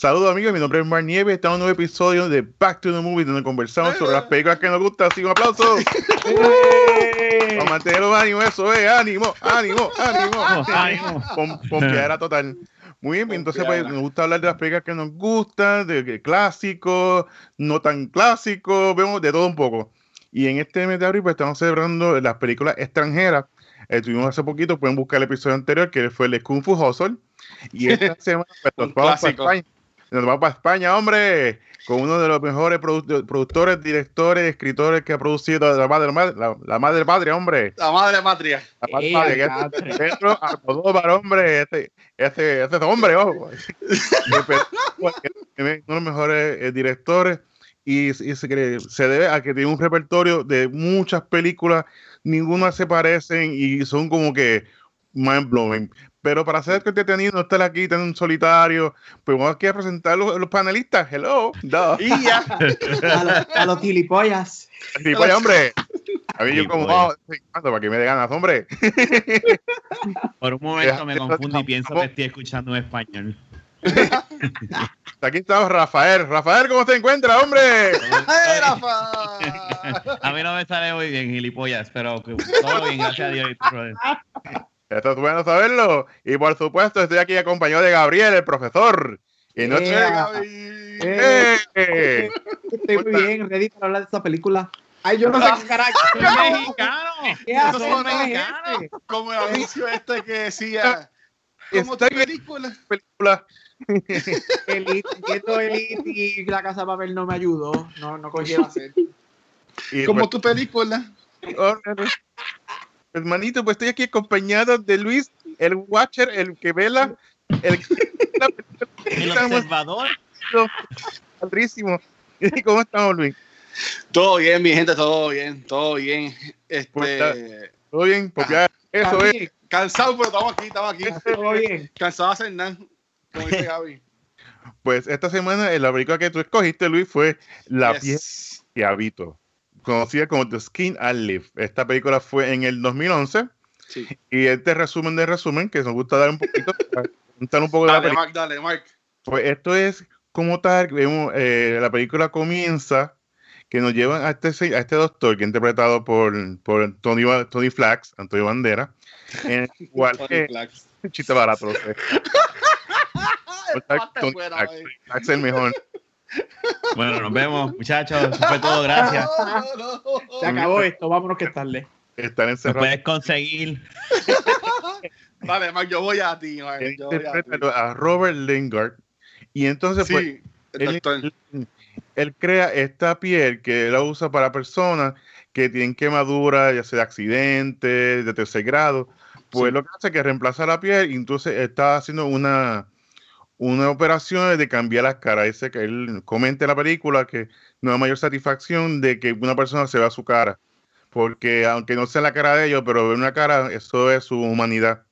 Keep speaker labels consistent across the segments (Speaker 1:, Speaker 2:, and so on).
Speaker 1: Saludos amigos, mi nombre es Mar Nieves, estamos en un nuevo episodio de Back to the Movie donde conversamos sobre las películas que nos gustan, así un aplauso. Vamos a mantener los ánimos, eso es, ánimo, ánimo, ánimo.
Speaker 2: ánimo.
Speaker 1: Pom- Pompeadera total. Muy bien, entonces pues, nos gusta hablar de las películas que nos gustan, de, de clásicos, no tan clásicos, vemos de todo un poco. Y en este mes de abril pues estamos celebrando las películas extranjeras. Eh, tuvimos hace poquito, pueden buscar el episodio anterior que fue el de Kung Fu Hustle. Y esta semana pues, nos vamos para. España. Nos vamos para España, hombre, con uno de los mejores produ- productores, directores, escritores que ha producido la madre, la, la madre patria, hombre.
Speaker 3: La madre patria.
Speaker 1: La madre
Speaker 2: Eh,
Speaker 1: patria, que Pedro Almodóvar, hombre, este, este, este es hombre, ojo. Uno de los mejores eh, directores y, y se, cree- se debe a que tiene un repertorio de muchas películas, ninguna se parecen y son como que mind blowing. Pero para ser entretenido, no estar aquí tan solitario, pues vamos aquí a presentar los, los panelistas. Hello, duh.
Speaker 3: Y ya.
Speaker 4: a, los- a los
Speaker 1: pues, hombre. A mí yo como, oh, ¿cuánto? para que me dé ganas, hombre.
Speaker 2: Por un momento me confundo y pienso que estoy escuchando en español.
Speaker 1: Aquí estamos Rafael. Rafael, ¿cómo se encuentra, hombre?
Speaker 3: ¡Ay, Rafa!
Speaker 2: A mí no me sale muy bien, gilipollas, pero que- todo bien, gracias a Dios.
Speaker 1: Esto es bueno saberlo. Y por supuesto, estoy aquí acompañado de Gabriel, el profesor. Y no
Speaker 4: Eh,
Speaker 1: ¡Eh!
Speaker 4: Estoy muy bien, ready para hablar de esta película.
Speaker 5: Ay, yo no sé qué carajo.
Speaker 2: ¡Soy mexicano!
Speaker 4: ¿Qué
Speaker 3: Eso
Speaker 4: haces,
Speaker 3: son? Como el anuncio este que decía. Como tu película.
Speaker 1: película.
Speaker 4: Elite, viendo Elite y la casa de papel no me ayudó. No, no cogí el acento.
Speaker 1: Y
Speaker 3: Como
Speaker 1: pues,
Speaker 3: tu película.
Speaker 1: Hermanito, pues estoy aquí acompañado de Luis, el Watcher, el que vela, el.
Speaker 2: El observador.
Speaker 1: padrísimo. ¿Cómo estamos, Luis?
Speaker 3: Todo bien, mi gente, todo bien, todo bien.
Speaker 1: Pues
Speaker 3: Este,
Speaker 1: ¿Todo bien? Pues ya, eso es.
Speaker 3: Cansado, pero estamos aquí, estamos aquí.
Speaker 4: Todo bien.
Speaker 3: Cansado de hacer nada. Como dice Gaby.
Speaker 1: Pues esta semana la película que tú escogiste, Luis, fue La piel
Speaker 3: Yes.
Speaker 1: que habito, conocida como The Skin I Live. Esta película fue en el 2011
Speaker 3: Sí.
Speaker 1: y este resumen de resumen que nos gusta dar un poquito, contar un poco de la
Speaker 3: Dale,
Speaker 1: película.
Speaker 3: Mark, dale, Mark.
Speaker 1: Pues esto es como tal, vemos, eh, la película comienza que nos llevan a este, a este doctor que es interpretado por, por Tony, Tony Flax, Antonio Bandera, en el cual
Speaker 3: Tony Flax.
Speaker 1: chiste barato. Tony Flax es el mejor.
Speaker 2: Bueno, nos vemos, muchachos. Eso fue todo, gracias.
Speaker 3: No, no, no.
Speaker 4: Se acabó esto, vámonos que tarde.
Speaker 1: Están encerrados.
Speaker 2: puedes conseguir.
Speaker 3: Dale, Mark, yo voy a ti, Yo voy a ti.
Speaker 1: interpreta a Robert Lingard y entonces pues
Speaker 3: Sí,
Speaker 1: él,
Speaker 3: doctor.
Speaker 1: él- él crea esta piel que él la usa para personas que tienen quemaduras, ya sea de accidentes, de tercer grado. Pues
Speaker 3: Sí.
Speaker 1: lo que hace es que reemplaza la piel y entonces está haciendo una, una operación de cambiar las caras. Dice que él comenta en la película que no hay mayor satisfacción de que una persona se vea su cara. Porque aunque no sea la cara de ellos, pero ver una cara, eso es su humanidad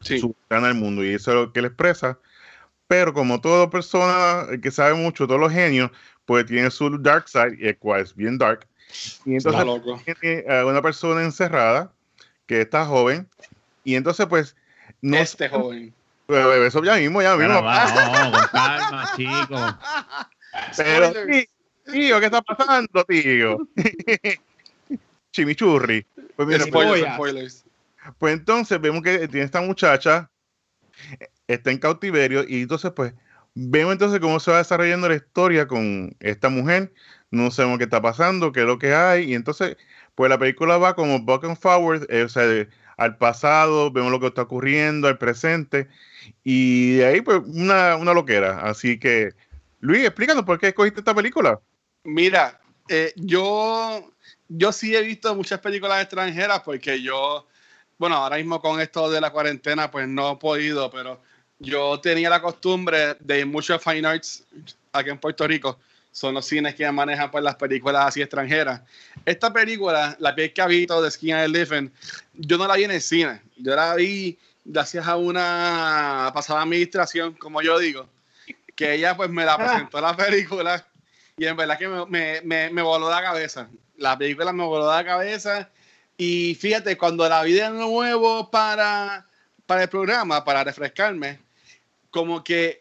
Speaker 3: Sí.
Speaker 1: su gana al mundo y eso es lo que él expresa. Pero como toda persona que sabe mucho, todos los genios, pues tiene su dark side, y el cual es bien dark. Y entonces
Speaker 3: loco.
Speaker 1: tiene a una persona encerrada que está joven y entonces pues no
Speaker 3: Este joven.
Speaker 1: Pero eso ya mismo, ya mismo.
Speaker 2: Pero vamos, con calma, chicos.
Speaker 1: Pero tío, ¿qué está pasando, tío? Chimichurri. Pues, mira, pues,
Speaker 3: Spoilers.
Speaker 1: Pues entonces vemos que tiene esta muchacha, está en cautiverio y entonces pues vemos entonces cómo se va desarrollando la historia con esta mujer, no sabemos qué está pasando, qué es lo que hay y entonces pues la película va como back and forward, eh, o sea, de- al pasado, vemos lo que está ocurriendo, al presente y de ahí pues una, una loquera, así que Luis, explícanos por qué escogiste esta película.
Speaker 3: Mira, eh, yo, yo sí he visto muchas películas extranjeras porque yo, bueno, ahora mismo con esto de la cuarentena, pues no he podido, pero yo tenía la costumbre de ir mucho a Fine Arts aquí en Puerto Rico son los cines que manejan pues, las películas así extranjeras. Esta película, la piel que habito de Skin Living, yo no la vi en el cine. Yo la vi gracias a una pasada administración, como yo digo, que ella pues me la presentó la película y en verdad que me, me, me, me voló la cabeza. La película me voló la cabeza y fíjate, cuando la vi de nuevo para, para el programa, para refrescarme, como que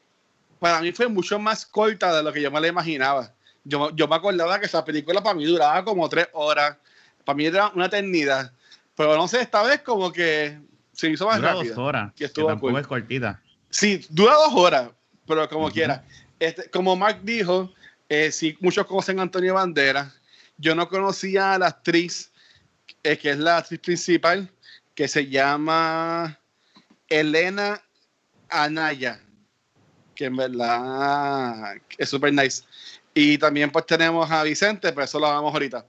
Speaker 3: para mí fue mucho más corta de lo que yo me la imaginaba. Yo, yo me acordaba que esa película para mí duraba como tres horas. Para mí era una eternidad. Pero no sé, esta vez como que se hizo más
Speaker 2: Dura dos horas.
Speaker 3: Que
Speaker 2: Que
Speaker 3: estuvo
Speaker 2: tampoco
Speaker 3: cool.
Speaker 2: es cortita.
Speaker 3: Sí, dura dos horas, pero como
Speaker 2: Ujú.
Speaker 3: quiera. Este, como Mark dijo, eh, sí, muchos conocen a Antonio Banderas. Yo no conocía a la actriz, eh, que es la actriz principal, que se llama Elena Anaya, que en verdad es súper nice. Y también pues tenemos a Vicente, pero eso lo vamos ahorita.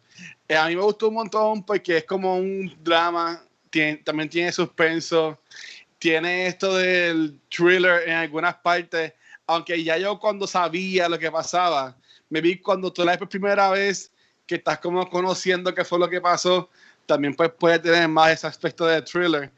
Speaker 3: Eh, a mí me gustó un montón porque es como un drama, también tiene suspenso, tiene esto del thriller en algunas partes, aunque ya yo cuando sabía lo que pasaba, me vi cuando tú la ves por primera vez, que estás como conociendo qué fue lo que pasó, también pues puede tener más ese aspecto de thriller.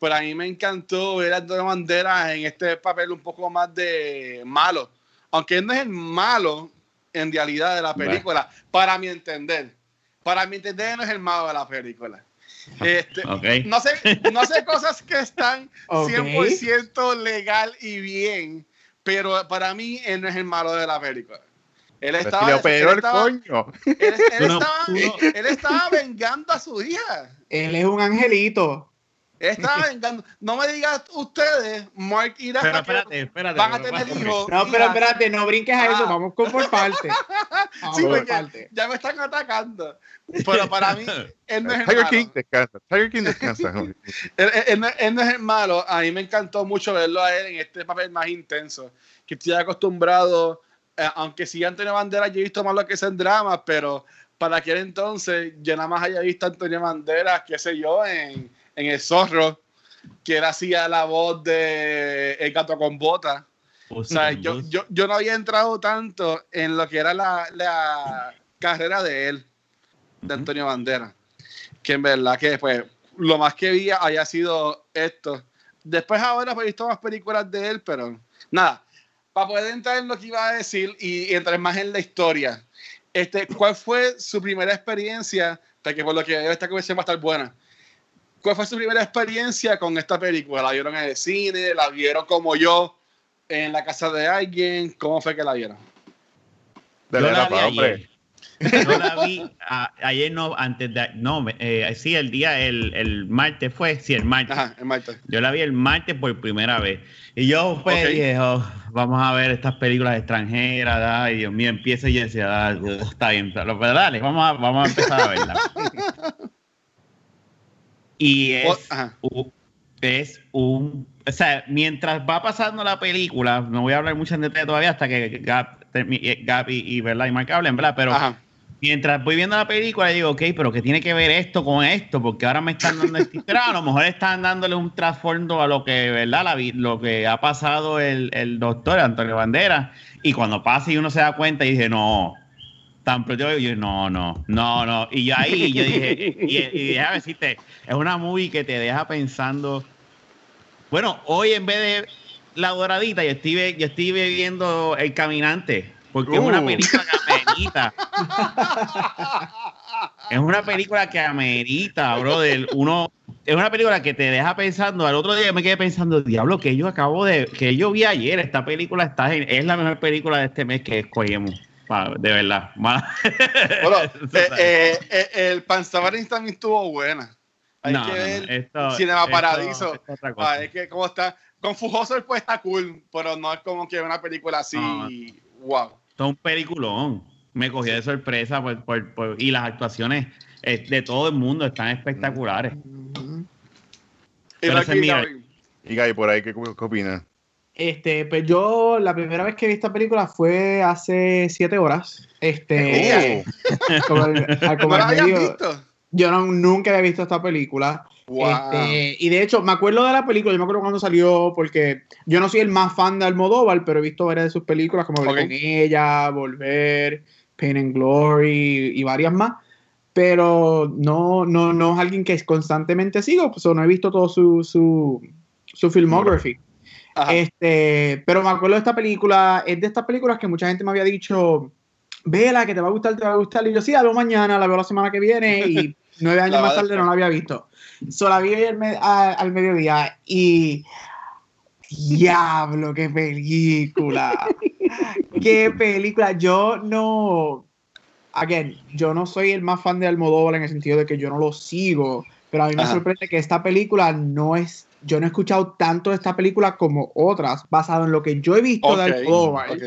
Speaker 3: Pero a mí me encantó ver a Antonio Banderas en este papel un poco más de malo, aunque él no es el malo en realidad de la
Speaker 2: Bueno.
Speaker 3: película, para mi entender. Para mi entender, él no es el malo de la película. Este, no sé, no sé cosas que están
Speaker 4: Ok.
Speaker 3: 100% legal y bien, pero para mí él no es el malo de la película. Él
Speaker 1: Pero
Speaker 3: estaba,
Speaker 1: si le operó
Speaker 3: él
Speaker 1: el
Speaker 3: estaba,
Speaker 1: coño.
Speaker 3: él- él
Speaker 2: Tú no-
Speaker 3: estaba-
Speaker 2: no-
Speaker 3: él estaba vengando a su hija.
Speaker 4: Él es un angelito.
Speaker 3: Estaba vengando. No me digas ustedes, Mark irá
Speaker 2: Pero
Speaker 3: a
Speaker 2: espérate, espérate.
Speaker 3: van a
Speaker 2: pero
Speaker 3: tener hijos.
Speaker 4: No, pero espérate, no brinques a eso.
Speaker 3: Ah.
Speaker 4: Vamos con por parte. Vamos
Speaker 3: Sí,
Speaker 4: por
Speaker 3: porque
Speaker 4: parte.
Speaker 3: ya me están atacando. Pero para mí, él no es el
Speaker 1: Tiger
Speaker 3: malo.
Speaker 1: King descansa. Tiger King descansa.
Speaker 3: Él, él- él no, él no es el malo. A mí me encantó mucho verlo a él en este papel más intenso. Que estoy acostumbrado, eh, aunque sí Antonio Banderas, yo he visto más lo que es en drama, pero para aquel entonces yo nada más había visto a Antonio Banderas, qué sé yo, en, en El Zorro, que él hacía la voz de El gato con bota. O sea, yo, yo, yo no había entrado tanto en lo que era la, la carrera de él, de. Antonio Banderas, que en verdad que pues lo más que vi haya sido esto. Después ahora pues, he visto más películas de él, pero nada, para poder entrar en lo que iba a decir y, y entrar más en la historia, este, ¿cuál fue su primera experiencia? Porque por lo que veo esta conversación va a estar buena. ¿Cuál fue su primera experiencia con esta película? ¿La vieron en el cine? ¿La vieron como yo en la casa de alguien? ¿Cómo fue que la vieron?
Speaker 1: Dale,
Speaker 2: Yo la vi
Speaker 1: hombre.
Speaker 2: ayer. Yo la vi a- ayer, no, antes de. No, eh, sí, el día, el, el martes fue. Sí, el martes.
Speaker 3: Ajá, en Marta.
Speaker 2: Yo la vi el martes por primera vez. Y yo pues dije, oh, vamos a ver estas películas extranjeras, ay Dios mío, empieza y yo decía, ah, está bien, pero pero dale, vamos a, vamos a empezar a verla. y es, es un, o sea, mientras va pasando la película, no voy a hablar mucho en detalle todavía hasta que Gab, termi- eh, Gab y, y, ¿verdad? y Mark hablen, ¿verdad? Pero
Speaker 3: Ajá.
Speaker 2: mientras voy viendo la película, digo, ok, pero ¿qué tiene que ver esto con esto? Porque ahora me están dando esta historia. A lo mejor están dándole un trasfondo a lo que, ¿verdad? La, lo que ha pasado el, el doctor Antonio Bandera. Y cuando pasa y uno se da cuenta, y dije, no. Tan pronto yo no, no, no, no. Y yo ahí, yo dije, y, y déjame decirte, es una movie que te deja pensando. Bueno, hoy en vez de la doradita, yo estoy, yo estoy viendo El Caminante. Porque es una
Speaker 1: Uh.
Speaker 2: película que amerita. Es una película que amerita, brother. Uno, es una película que te deja pensando. Al otro día me quedé pensando, diablo, que yo acabo de, que yo vi ayer. Esta película está en- es la mejor película de este mes que escogimos. De verdad.
Speaker 3: Bueno, eh, eh, eh, el Panzavarin también estuvo buena. Hay
Speaker 2: No,
Speaker 3: que
Speaker 2: no,
Speaker 3: ver
Speaker 2: esto-
Speaker 3: Cinema
Speaker 2: esto-
Speaker 3: Paradiso.
Speaker 2: esto es.
Speaker 3: Ah, es que cómo está. Con Fujoso pues está cool, pero no es como que una película así.
Speaker 2: No.
Speaker 3: Wow.
Speaker 2: Esto es un peliculón. Me cogió de sorpresa por- por- por- y las actuaciones eh, de todo el mundo están espectaculares.
Speaker 3: Y
Speaker 2: Pero
Speaker 3: Mark
Speaker 2: ese es mi-
Speaker 3: Gary.
Speaker 1: Y Guy, por ahí, ¿qué, qué opinas?
Speaker 4: Este, pues yo la primera vez que vi esta película fue hace siete horas. Este, como el, como
Speaker 3: ¿No la
Speaker 4: al
Speaker 3: habían
Speaker 4: medio-
Speaker 3: visto?
Speaker 4: Yo no, nunca había visto esta película.
Speaker 3: Wow.
Speaker 4: Este, y de hecho, me acuerdo de la película, yo me acuerdo cuando salió, porque yo no soy el más fan de Almodóvar, pero he visto varias de sus películas, como Hablar
Speaker 3: Ok.
Speaker 4: con ella, Volver, Pain and Glory y varias más. Pero no, no, no es alguien que constantemente sigo, pues no he visto todo su, su, su filmography.
Speaker 3: Ajá.
Speaker 4: Este, pero me acuerdo de esta película, es de estas películas que mucha gente me había dicho, vela, que te va a gustar, te va a gustar. Y yo, sí, la veo mañana, la veo la semana que viene, y nueve años más tarde no la había visto. So, la vi ayer me- a- al mediodía y. Diablo, qué película. qué película. Yo no. Again, yo no soy el más fan de Almodóvar en el sentido de que yo no lo sigo, pero a mí me
Speaker 3: Ajá.
Speaker 4: sorprende que esta película no es. Yo no he escuchado tanto de esta película como otras, basado en lo que yo he visto de Almodóvar.
Speaker 3: ok.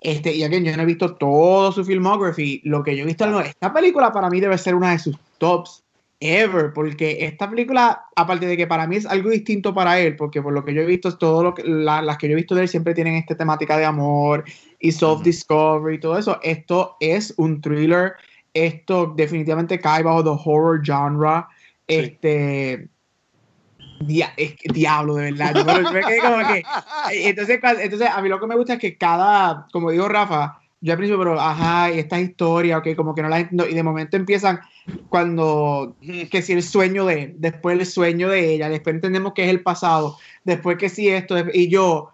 Speaker 4: Este, y again, yo no he visto todo su filmography. Lo que yo he visto, no, esta película para mí debe ser una de sus tops ever, porque esta película, aparte de que para mí es algo distinto para él, porque por lo que yo he visto, todo lo que, la- las que yo he visto de él siempre tienen esta temática de amor y self-discovery y todo eso. Esto es un thriller. Esto definitivamente cae bajo the horror genre.
Speaker 3: Sí.
Speaker 4: Este. dia- es que- diablo, de verdad. Yo me- yo me quedé como que, entonces, entonces, a mí lo que me gusta es que cada, como dijo Rafa, yo al principio, pero, ajá, y esta historia, ok, como que no la entiendo, y de momento empiezan cuando, que si el sueño de, después el sueño de ella, después entendemos que es el pasado, después que si esto, y yo,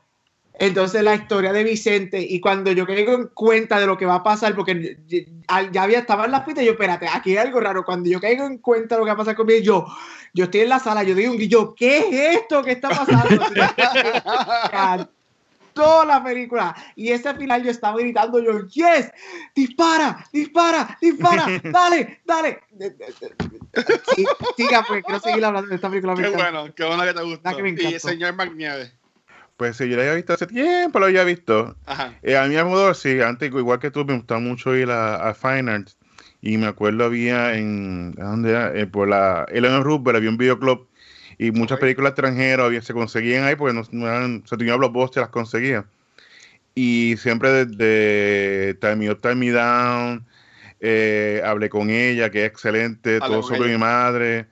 Speaker 4: entonces la historia de Vicente, y cuando yo caigo en cuenta de lo que va a pasar, porque ya había, estaba en la pista, y yo, espérate, aquí hay algo raro, cuando yo caigo en cuenta de lo que va a pasar conmigo, yo, yo estoy en la sala, yo digo, yo, ¿qué es esto que está pasando? toda la película. Y ese final yo estaba gritando yo, yes, dispara, dispara, dispara, dale, dale. Sí, siga, porque quiero seguir hablando de esta película.
Speaker 3: Qué bueno, qué bueno que te gustó.
Speaker 4: La que
Speaker 3: y
Speaker 4: encantó.
Speaker 3: señor McNieve.
Speaker 1: Pues sí, yo la había visto hace tiempo, lo había visto.
Speaker 3: Ajá.
Speaker 1: Eh, a mí Almodóvar, sí, antes, igual que tú, me gustaba mucho ir a, a Fine Arts. Y me acuerdo había en, ¿a ¿dónde era? Eh, por la Eleanor Roosevelt había un videoclub y muchas películas extranjeras había, se conseguían ahí porque no, no eran, se tenían blockbusters, las conseguía. Y siempre desde Time Me Up, Time Me Down, eh, hablé con ella, que es excelente,
Speaker 3: Hablé
Speaker 1: todo sobre
Speaker 3: ella.
Speaker 1: mi madre.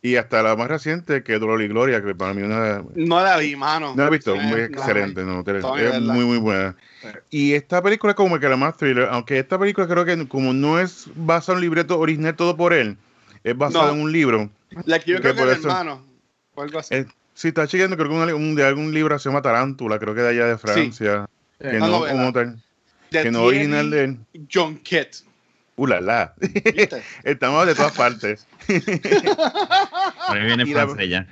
Speaker 1: Y hasta la más reciente, que es Dolor y Gloria, que para mí una,
Speaker 3: No la vi, mano.
Speaker 1: no la he visto,
Speaker 3: Eh,
Speaker 1: muy
Speaker 3: no.
Speaker 1: excelente, no,
Speaker 3: que
Speaker 1: es muy muy buena.
Speaker 3: Sí.
Speaker 1: Y esta película es como que la más thriller, aunque esta película creo que como no es basada en un libreto original todo por él, es basada
Speaker 3: No.
Speaker 1: en un libro.
Speaker 3: La que yo
Speaker 1: Que
Speaker 3: creo que
Speaker 1: por
Speaker 3: es
Speaker 1: eso-
Speaker 3: hermano. O algo así.
Speaker 1: Eh, sí, está chequeando, creo que un, un- de algún libro se llama Tarántula, creo que de allá de Francia, que
Speaker 4: Eh,
Speaker 3: Una
Speaker 1: no como tal, que no original de él.
Speaker 3: John Kitt.
Speaker 1: Uh. Estamos de todas partes.
Speaker 2: Ahí viene
Speaker 1: Y la-.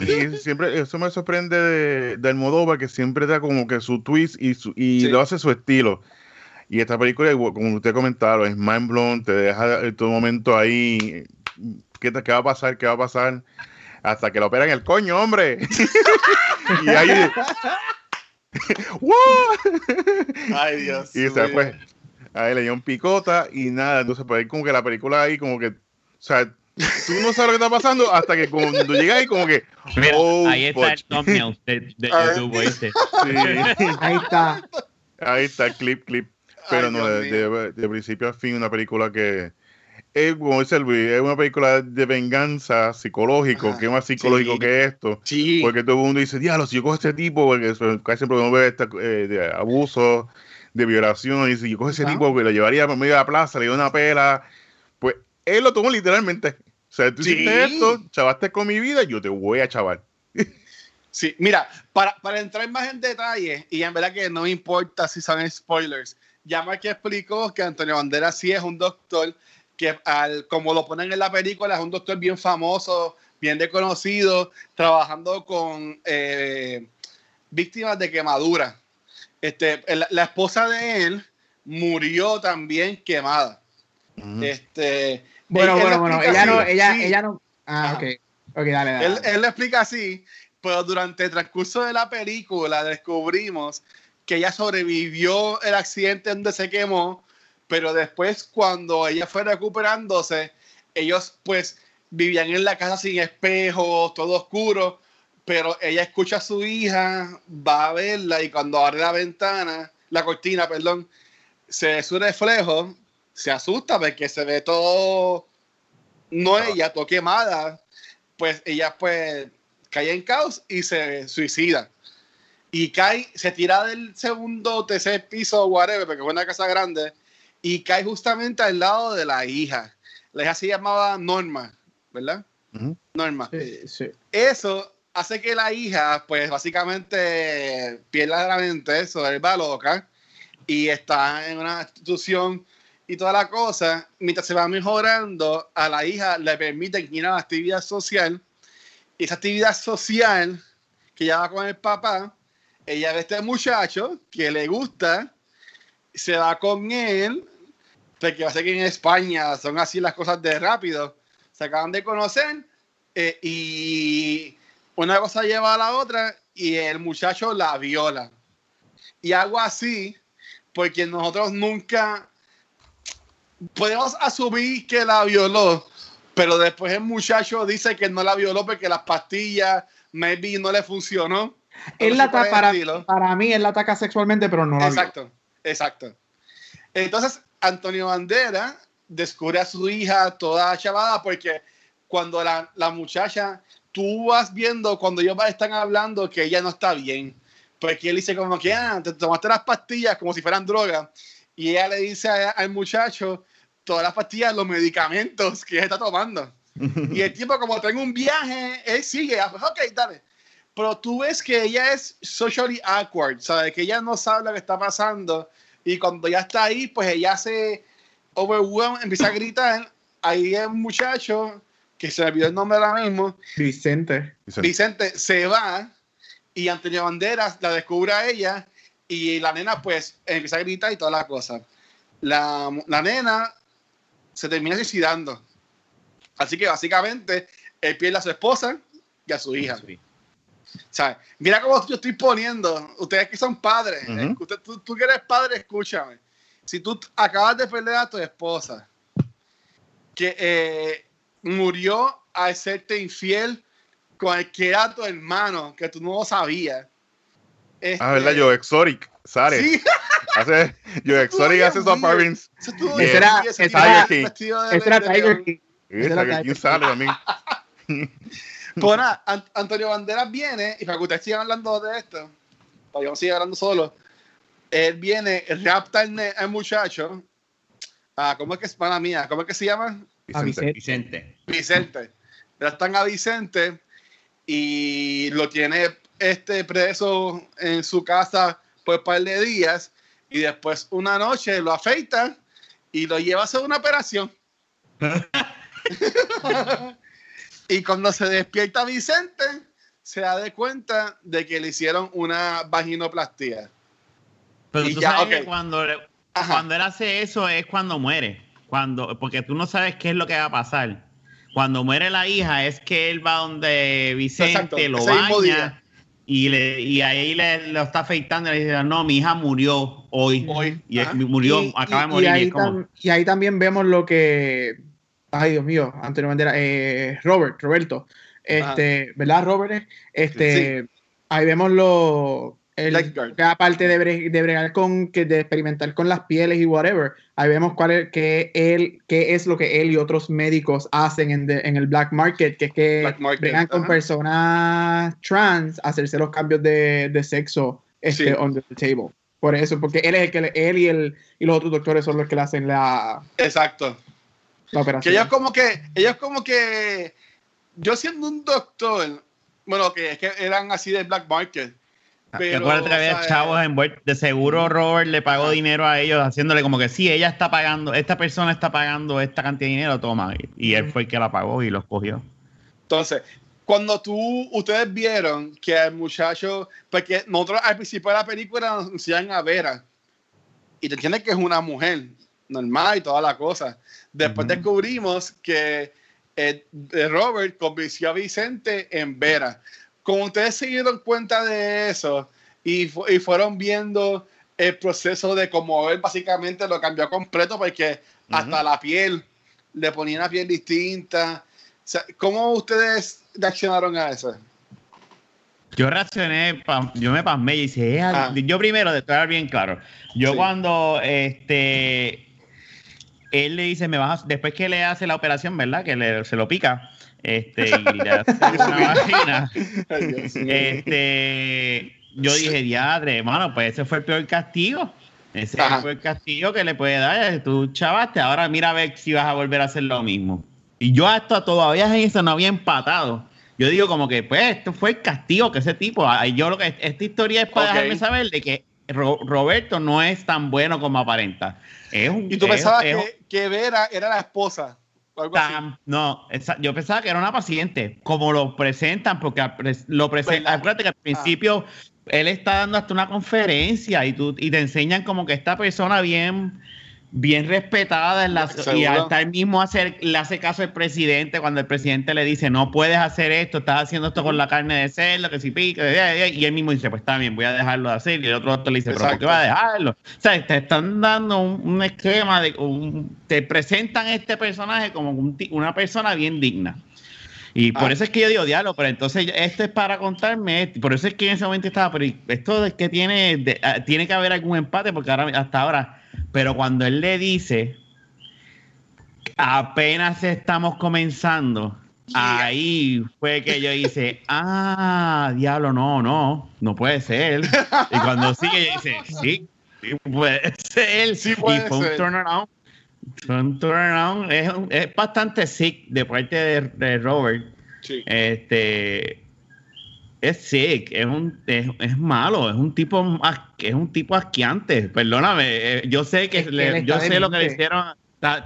Speaker 1: Y siempre, eso me sorprende de, de Almodóvar, que siempre da como que su twist y, su- y
Speaker 3: Sí.
Speaker 1: lo hace su estilo. Y esta película, como usted comentaba, es mind blown, te deja en todo momento ahí, ¿qué, te- qué va a pasar? ¿Qué va a pasar? Hasta que lo operan el coño, hombre. y ahí... ¡Wow!
Speaker 3: Ay, Dios.
Speaker 1: y se le dio un picota y nada, entonces pues ahí como que la película ahí como que, o sea, tú no sabes lo que está pasando hasta que cuando llegas ahí como que,
Speaker 2: Mira,
Speaker 1: oh,
Speaker 2: ahí está el thumbnail de, de. YouTube.
Speaker 1: Sí.
Speaker 4: Ahí está.
Speaker 1: Ahí está, clip, clip. Pero
Speaker 3: Ay,
Speaker 1: no, de,
Speaker 3: mío.
Speaker 1: de- de principio a fin, una película que es, como dice Luis, es una película de venganza psicológico,
Speaker 3: Ajá,
Speaker 1: que es más psicológico
Speaker 3: sí.
Speaker 1: que esto.
Speaker 3: Sí.
Speaker 1: Porque todo el mundo dice, diablo, si yo cojo a este tipo, porque casi siempre uno ve este, eh, de abuso, de violación, y si yo a ese tipo, que lo llevaría por medio de la plaza, le dio una pela, pues él lo tomó literalmente. O sea, tú
Speaker 3: Sí.
Speaker 1: hiciste esto, chavaste con mi vida, yo te voy a chavar.
Speaker 3: Sí, mira, para, para entrar más en detalle, y en verdad que no me importa si son spoilers, ya que explicó que Antonio Banderas sí es un doctor que, al, como lo ponen en la película, es un doctor bien famoso, bien reconocido, trabajando con eh, víctimas de quemadura. Este, la, la esposa de él murió también quemada. Este,
Speaker 4: Bueno,
Speaker 3: él-
Speaker 4: bueno, bueno. Ella no, ella,
Speaker 3: sí.
Speaker 4: ella no. Ah,
Speaker 3: Ajá.
Speaker 4: ok. Ok, dale, dale.
Speaker 3: Él, él lo explica así, pero durante el transcurso de la película descubrimos que ella sobrevivió el accidente donde se quemó, pero después cuando ella fue recuperándose, ellos pues vivían en la casa sin espejos, todo oscuro, pero ella escucha a su hija, va a verla y cuando abre la ventana, la cortina, perdón, se ve su reflejo, se asusta porque se ve todo no ella, todo quemada, pues ella pues cae en caos y se suicida. Y cae, se tira del segundo o tercer piso, whatever, porque es una casa grande, y cae justamente al lado de la hija. La hija se llamaba Norma, ¿verdad?
Speaker 1: Ujú.
Speaker 3: Norma.
Speaker 4: Sí, sí.
Speaker 3: Eso hace que la hija, pues básicamente pierda la mente, se vuelva loca y está en una institución y toda la cosa. Mientras se va mejorando, a la hija le permiten ir a una actividad social. Y esa actividad social que ella va con el papá, ella ve a este muchacho que le gusta, se va con él, porque va a ser que en España son así las cosas de rápido. Se acaban de conocer eh, y una cosa lleva a la otra y el muchacho la viola. Y algo así, porque nosotros nunca podemos asumir que la violó, pero después el muchacho dice que no la violó porque las pastillas maybe no le funcionó.
Speaker 4: Él la para, para mí, él la ataca sexualmente, pero no la.
Speaker 3: Exacto, exacto. Entonces, Antonio Bandera descubre a su hija toda chavada porque cuando la, la muchacha, tú vas viendo cuando ellos están hablando que ella no está bien, porque él dice como que, ah, te tomaste las pastillas como si fueran drogas, y ella le dice a- al muchacho todas las pastillas, los medicamentos que ella está tomando. Y el tipo, como tengo un viaje, él sigue, ah, pues, ok, dale. Pero tú ves que ella es socially awkward, ¿sabes? Que ella no sabe lo que está pasando. Y cuando ya está ahí, pues ella se overwhelm, empieza a gritar. Ahí el muchacho, que se me olvidó el nombre ahora mismo,
Speaker 4: Vicente.
Speaker 1: Dice,
Speaker 3: Vicente, se va y Antonio Banderas la descubre a ella y la nena pues empieza a gritar y toda la cosa. La, la nena se termina suicidando. Así que básicamente él pierde a su esposa y a su hija. O sea, mira cómo yo estoy poniendo. Ustedes que son padres, eh, usted- tú, tú que eres padre, escúchame. Si tú acabas de perder a tu esposa, que eh, murió al serte infiel con el que era tu hermano, que tú no lo sabías.
Speaker 1: Ah, ¿verdad? Yo Exotic, Sare.
Speaker 3: Sí,
Speaker 1: Hace, yo Exotic hace
Speaker 3: mío.
Speaker 1: appearance. Ese
Speaker 4: era- Este Tiger. King. Ese era
Speaker 1: esa que
Speaker 4: Tiger
Speaker 1: aquí sale también.
Speaker 3: Pues nada, An- Antonio Banderas viene, y para que ustedes sigan hablando de esto, para yo no siga hablando solo, él viene, rapta al, muchacho. Ah, ¿Cómo es que es pana mía? ¿Cómo es que se llama?
Speaker 4: A
Speaker 1: Vicente.
Speaker 4: Vicente.
Speaker 2: Vicente.
Speaker 3: Vicente. Raptan a Vicente y lo tiene este preso en su casa por un par de días y después una noche lo afeita y lo lleva a hacer una operación. y cuando se despierta Vicente, se da de cuenta de que le hicieron una vaginoplastia.
Speaker 2: Pero
Speaker 3: Y
Speaker 2: tú
Speaker 3: ya,
Speaker 2: sabes que cuando,
Speaker 3: Ajá.
Speaker 2: cuando él hace eso es cuando muere. Cuando, porque tú no sabes qué es lo que va a pasar. Cuando muere la hija es que él va donde Vicente
Speaker 3: Exacto,
Speaker 2: lo baña y, le, y ahí le, lo está afeitando y le dice, no, mi hija murió hoy.
Speaker 3: Hoy.
Speaker 2: Y él murió,
Speaker 4: Y-
Speaker 2: acaba de morir.
Speaker 4: Y
Speaker 2: y
Speaker 4: ahí,
Speaker 2: es como,
Speaker 4: tam- y ahí también vemos lo que. Ay, Dios mío, Antonio Bandera. eh, Robert, Roberto. Este, ¿verdad, Robert? Este, ahí vemos lo. El, que aparte de, bre- de bregar con, que de experimentar con las pieles y whatever, ahí vemos cuál es, que él, qué es lo que él y otros médicos hacen en, de- en el black market, que es que
Speaker 3: market,
Speaker 4: bregan con
Speaker 3: ajá.
Speaker 4: personas trans, hacerse los cambios de, de sexo este,
Speaker 3: Sí.
Speaker 4: on the table. Por eso, porque él es el que le- él y el y los otros doctores son los que le hacen la,
Speaker 3: Exacto.
Speaker 4: la
Speaker 3: Que
Speaker 4: operación.
Speaker 3: ellos como que, ellos como que, yo siendo un doctor, bueno, que es que eran así de black market. Pero,
Speaker 2: acuérdate que había chavos envueltos. De seguro Robert le pagó
Speaker 3: Ajá.
Speaker 2: dinero a ellos haciéndole como que sí, ella está pagando, esta persona está pagando esta cantidad de dinero, toma. Y, y él fue el que la pagó y los cogió.
Speaker 3: Entonces, cuando tú, ustedes vieron que el muchacho, porque nosotros al principio de la película nos enseñan a Vera y te entiendes que es una mujer normal y toda la cosa. Después descubrimos que eh, eh, Robert convenció a Vicente en Vera. Como ustedes se dieron cuenta de eso y, fu- y fueron viendo el proceso de cómo él básicamente lo cambió completo porque hasta la piel le ponían una piel distinta. O sea, ¿Cómo ustedes reaccionaron a eso?
Speaker 2: Yo reaccioné, yo me pasmé y dije, "Eh,
Speaker 3: Ah.
Speaker 2: yo primero, de estar bien claro, yo
Speaker 3: Sí.
Speaker 2: cuando este él le dice, me vas a- después que le hace la operación, ¿verdad? Que le- se lo pica, este, y le hace una vagina, este, yo dije, diadre, hermano, pues ese fue el peor castigo. Ese
Speaker 3: Ajá.
Speaker 2: fue el castigo que le puede dar. Tú chavaste, ahora mira a ver si vas a volver a hacer lo mismo. Y yo hasta todavía en eso no había empatado. Yo digo como que, pues, esto fue el castigo que ese tipo. Yo lo que esta historia es para
Speaker 3: Ok.
Speaker 2: dejarme saber de que Ro- Roberto no es tan bueno como aparenta. Es un,
Speaker 3: Y tú
Speaker 2: es-
Speaker 3: pensabas
Speaker 2: es
Speaker 3: que, que Vera era la esposa. O algo así.
Speaker 2: Tam- no, esa- yo pensaba que era una paciente, como lo presentan, porque lo presentan.
Speaker 3: ¿Verdad?
Speaker 2: Acuérdate que al principio él está dando hasta una conferencia y, tú, y te enseñan como que esta persona bien, bien respetada en la, y al estar mismo hacer, le hace caso al presidente cuando el presidente le dice no puedes hacer esto, estás haciendo esto con la carne de cerdo, que si pica, y él mismo dice pues está bien, voy a dejarlo de hacer y el otro doctor le dice pero ¿por qué
Speaker 3: Exacto.
Speaker 2: va a dejarlo? O sea, te están dando un, un esquema de un- te presentan este personaje como un una persona bien digna. Y por
Speaker 3: Ah.
Speaker 2: eso es que yo digo diálogo, pero entonces esto es para contarme, por eso es que en ese momento estaba, pero esto es que tiene, de- ah, tiene que haber algún empate, porque ahora, hasta ahora, pero cuando él le dice, apenas estamos comenzando, ahí fue que yo hice, ah, diablo, no, no, no puede ser. Y cuando sigue, yo dice, sí, sí puede ser.
Speaker 3: Sí puede
Speaker 2: y fue
Speaker 3: ser.
Speaker 2: un turnaround. Fue un turnaround. Es, es bastante sick de parte de, de Robert.
Speaker 3: Sí.
Speaker 2: Este es sick, es un es, es malo, es un tipo es un tipo asqueante. Perdóname, eh, yo sé que,
Speaker 4: Es que
Speaker 2: le-
Speaker 4: él
Speaker 2: yo sé lo que le hicieron,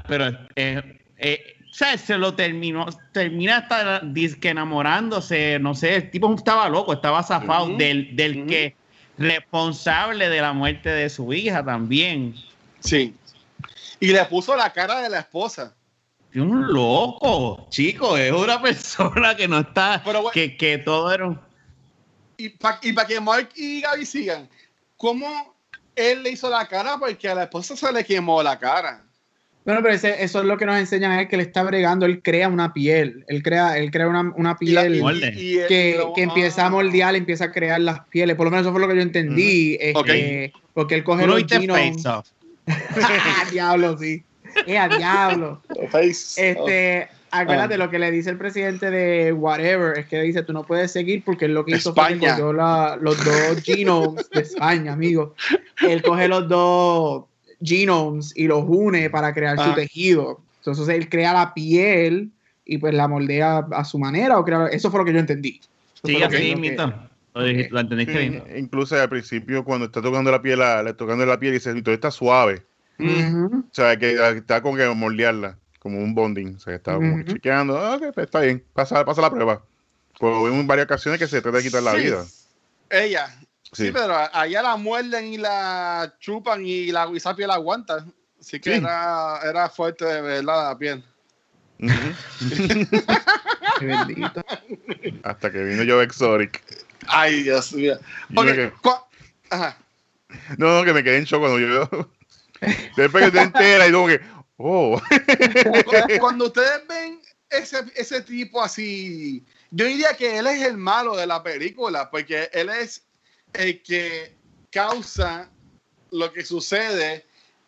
Speaker 2: pero eh, eh, o sea, se lo terminó, termina hasta disque enamorándose, no sé, el tipo estaba loco, estaba zafado del, del
Speaker 3: ujú.
Speaker 2: que responsable de la muerte de su hija también.
Speaker 3: Sí. Y le puso la cara de la esposa.
Speaker 2: Un loco, chico, es una persona que no está,
Speaker 3: Pero bueno.
Speaker 2: que, que todo era un-
Speaker 3: Y para y pa que Mark y Gaby sigan, ¿cómo él le hizo la cara? Porque a la esposa se le quemó la cara.
Speaker 4: Bueno, pero ese- eso es lo que nos enseñan es que él está bregando, él crea una piel, él crea, él crea una, una
Speaker 3: Y la-
Speaker 4: piel
Speaker 3: y-
Speaker 2: Molde.
Speaker 3: y- y
Speaker 4: que,
Speaker 3: lo-
Speaker 4: que empieza a
Speaker 3: ah.
Speaker 4: moldear, empieza a crear las pieles, por lo menos eso fue lo que yo entendí, este, porque él coge
Speaker 2: ¿Tú no
Speaker 4: los
Speaker 2: Off?
Speaker 4: diablo, sí. Eh, a diablo.
Speaker 3: Face.
Speaker 4: Este, acuérdate
Speaker 3: Ah.
Speaker 4: lo que le dice el presidente de Whatever, es que dice, tú no puedes seguir porque él lo que hizo fue que
Speaker 3: España.
Speaker 4: cogió la- los dos genomes de España, amigo. Él coge los dos genomes y los une para crear su
Speaker 3: Ah.
Speaker 4: tejido. Entonces él crea la piel y pues la moldea a su manera. O crea, eso fue lo que yo entendí. Eso
Speaker 2: Sí, así
Speaker 4: lo que-
Speaker 2: mismo. Lo, dijiste- lo entendiste bien.
Speaker 1: Incluso al principio, cuando está tocando la piel, a- le tocando la piel y dice, todo está suave. O sea, que está como que moldearla, como un bonding. O sea, que
Speaker 4: Ujú.
Speaker 1: chequeando. Ah, ok, pues está bien, pasa, pasa la prueba. Pues en varias ocasiones que se trata de quitar la vida.
Speaker 3: Ella. Sí.
Speaker 1: Sí.
Speaker 3: pero allá la muerden y la chupan y la guisapia la aguanta. Así que
Speaker 1: Sí.
Speaker 3: era, era fuerte de verdad la piel.
Speaker 4: Qué bendito.
Speaker 1: Hasta que vino yo Exotic.
Speaker 3: Ay, Dios mío.
Speaker 1: Yo
Speaker 3: Ok,
Speaker 1: me quedé-
Speaker 3: cu- Ajá.
Speaker 1: No, no, que me quedé en shock cuando yo. Después que te entera y como que. Oh.
Speaker 3: Cu- Cuando ustedes ven ese, ese tipo así, yo diría que él es el malo de la película, porque él es el que causa lo que sucede,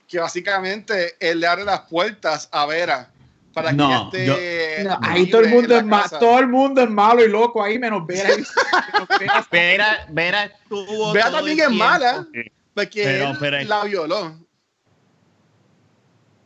Speaker 3: que básicamente él le abre las puertas a Vera para
Speaker 2: No,
Speaker 3: que
Speaker 2: yo-
Speaker 3: esté
Speaker 4: No, ahí todo el mundo es malo, todo el mundo es malo y loco ahí menos Vera. Menos Vera.
Speaker 2: Vera, Vera estuvo.
Speaker 3: Vera
Speaker 2: todo
Speaker 3: también
Speaker 2: el
Speaker 3: es
Speaker 2: tiempo-
Speaker 3: mala, porque
Speaker 2: Pero-
Speaker 3: él
Speaker 2: pero-
Speaker 3: la violó.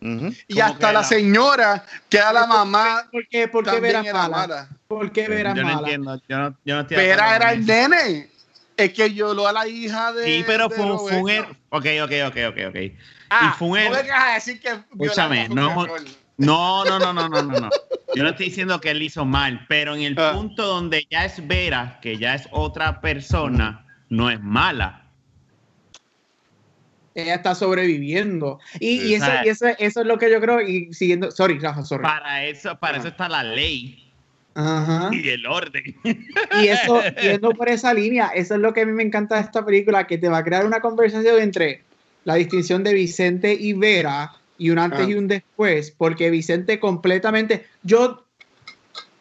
Speaker 1: Ujú.
Speaker 3: Y
Speaker 2: ¿Cómo
Speaker 3: hasta la señora, que era la mamá,
Speaker 4: ¿Por qué, por qué
Speaker 3: también
Speaker 4: Vera mala?
Speaker 3: mala.
Speaker 4: ¿Por qué Vera
Speaker 2: Yo no
Speaker 4: mala?
Speaker 2: entiendo. Yo no, yo no estoy
Speaker 3: Vera era el nene. Es que violó a la hija de.
Speaker 2: Sí, pero fue, un- fue un
Speaker 3: Roberto.
Speaker 2: er- Ok, ok, ok, ok, ok.
Speaker 3: Ah,
Speaker 2: y fue un
Speaker 3: no
Speaker 2: er-
Speaker 3: a decir que
Speaker 2: Escúchame, no-
Speaker 3: error.
Speaker 2: No, no, no, no, no, no, no. Yo no estoy diciendo que él hizo mal, pero en el
Speaker 3: Ah.
Speaker 2: punto donde ya es Vera, que ya es otra persona, no es mala.
Speaker 4: Ella está sobreviviendo. Y, eso, y eso, eso es lo que yo creo. Y siguiendo. Sorry, Rafa, sorry.
Speaker 2: Para eso, para eso está la ley
Speaker 4: Ajá.
Speaker 2: y el orden.
Speaker 4: Y eso, yendo por esa línea, eso es lo que a mí me encanta de esta película, que te va a crear una conversación entre la distinción de Vicente y Vera y un antes
Speaker 3: Ah.
Speaker 4: y un después, porque Vicente completamente, yo,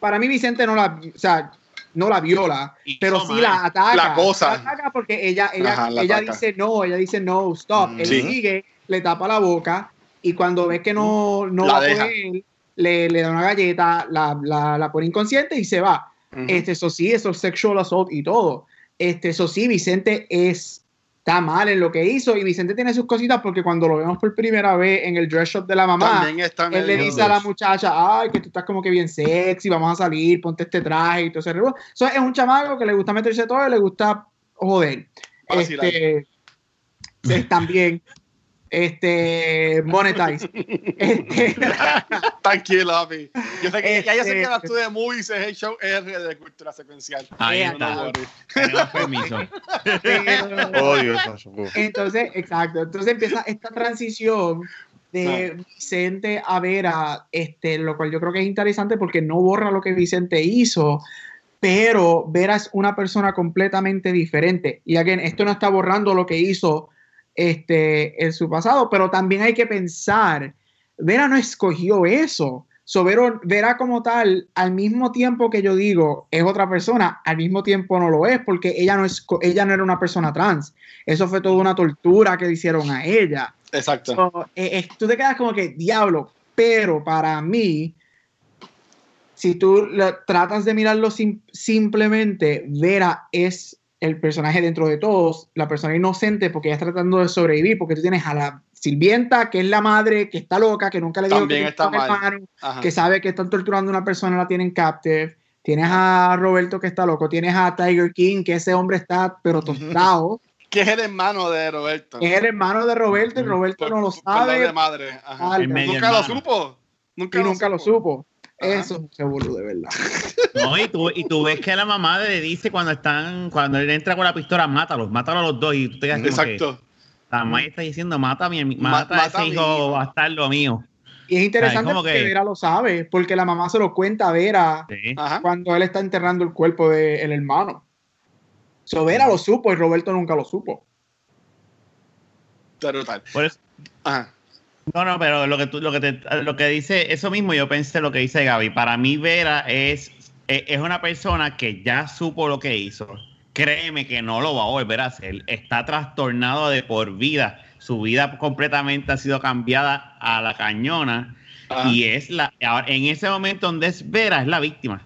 Speaker 4: para mí Vicente no la, o sea, no la viola, pero sí
Speaker 2: mal.
Speaker 4: la ataca.
Speaker 3: La cosa.
Speaker 4: La ataca porque ella, ella,
Speaker 3: Ajá, la
Speaker 4: ella
Speaker 3: ataca.
Speaker 4: dice no, ella dice no, stop.
Speaker 1: Mm.
Speaker 4: Él
Speaker 3: Sí.
Speaker 4: sigue, le tapa la boca y cuando ve que no, no
Speaker 3: La
Speaker 4: va a
Speaker 3: deja.
Speaker 4: poder, le, le da una galleta, la, la, la pone inconsciente y se va.
Speaker 3: Ujú.
Speaker 4: Este, eso sí, eso es sexual assault y todo. Este, eso sí, Vicente es, está mal en lo que hizo y Vicente tiene sus cositas porque cuando lo vemos por primera vez en el dress shop de la mamá, él le dice a la muchacha, ay, que tú estás como que bien sexy, vamos a salir, ponte este traje y todo ese revolú". Eso es un chamaco que le gusta meterse todo y le gusta joder.
Speaker 3: Vacilar.
Speaker 4: Este, es también, este, monetize. Este,
Speaker 3: Tranquilo, papi. Yo sé que, ya yo sé que
Speaker 4: Este-
Speaker 3: tú de movies es el show R de cultura secuencial.
Speaker 2: Ahí está.
Speaker 3: No.
Speaker 2: Tenemos permiso.
Speaker 1: Odio.
Speaker 4: Entonces, exacto. Entonces empieza esta transición de Vicente a Vera, este, lo cual yo creo que es interesante porque no borra lo que Vicente hizo, pero Vera es una persona completamente diferente. Y again, esto no está borrando lo que hizo este, en su pasado, pero también hay que pensar, Vera no escogió eso. So, Vera como tal, al mismo tiempo que yo digo es otra persona, al mismo tiempo no lo es, porque ella no, es, ella no era una persona trans. Eso fue toda una tortura que le hicieron a ella.
Speaker 3: Exacto.
Speaker 4: So, eh, tú te quedas como que, diablo, pero para mí, si tú la- tratas de mirarlo sim- simplemente, Vera es el personaje dentro de todos, la persona inocente, porque ella está tratando de sobrevivir, porque tú tienes a la sirvienta, que es la madre, que está loca, que nunca le dijo
Speaker 3: También
Speaker 4: que
Speaker 3: está mal.
Speaker 4: hermano, que sabe que están torturando a una persona, la tienen captive. Tienes a Roberto que está loco, tienes a Tiger King, que ese hombre está pero tostado.
Speaker 3: Que es el hermano de Roberto.
Speaker 4: es el hermano de Roberto y Roberto
Speaker 3: Por-
Speaker 4: no lo
Speaker 3: por
Speaker 4: sabe
Speaker 3: de madre. Ajá. Nunca lo supo. Nunca
Speaker 4: y nunca lo supo. Eso se voló de verdad.
Speaker 2: No, y tú, y tú ves que la mamá le dice cuando están, cuando él entra con la pistola, mátalos, mátalos a los dos. Y tú te quedas como que,
Speaker 3: Exacto.
Speaker 2: la mamá está diciendo, mata a mi,
Speaker 3: Ma-
Speaker 2: mata a
Speaker 3: mata a
Speaker 2: ese
Speaker 3: mi
Speaker 2: hijo
Speaker 3: hijo.
Speaker 2: bastardo mío.
Speaker 4: Y es interesante
Speaker 2: Ay, ¿cómo
Speaker 4: porque
Speaker 2: que?
Speaker 4: Vera lo sabe, porque la mamá se lo cuenta a Vera
Speaker 2: Sí.
Speaker 4: Cuando él está enterrando el cuerpo del hermano. So, Vera lo supo y Roberto nunca lo supo.
Speaker 3: Brutal.
Speaker 2: Por eso-
Speaker 3: Ajá.
Speaker 2: No, no, pero lo que tú, lo que te, lo que dice, eso mismo yo pensé lo que dice Gaby. Para mí, Vera es, es una persona que ya supo lo que hizo. Créeme que no lo va a volver a hacer. Está trastornado de por vida. Su vida completamente ha sido cambiada a la cañona.
Speaker 3: Ajá.
Speaker 2: Y es la, ahora, en ese momento donde es Vera, es la víctima.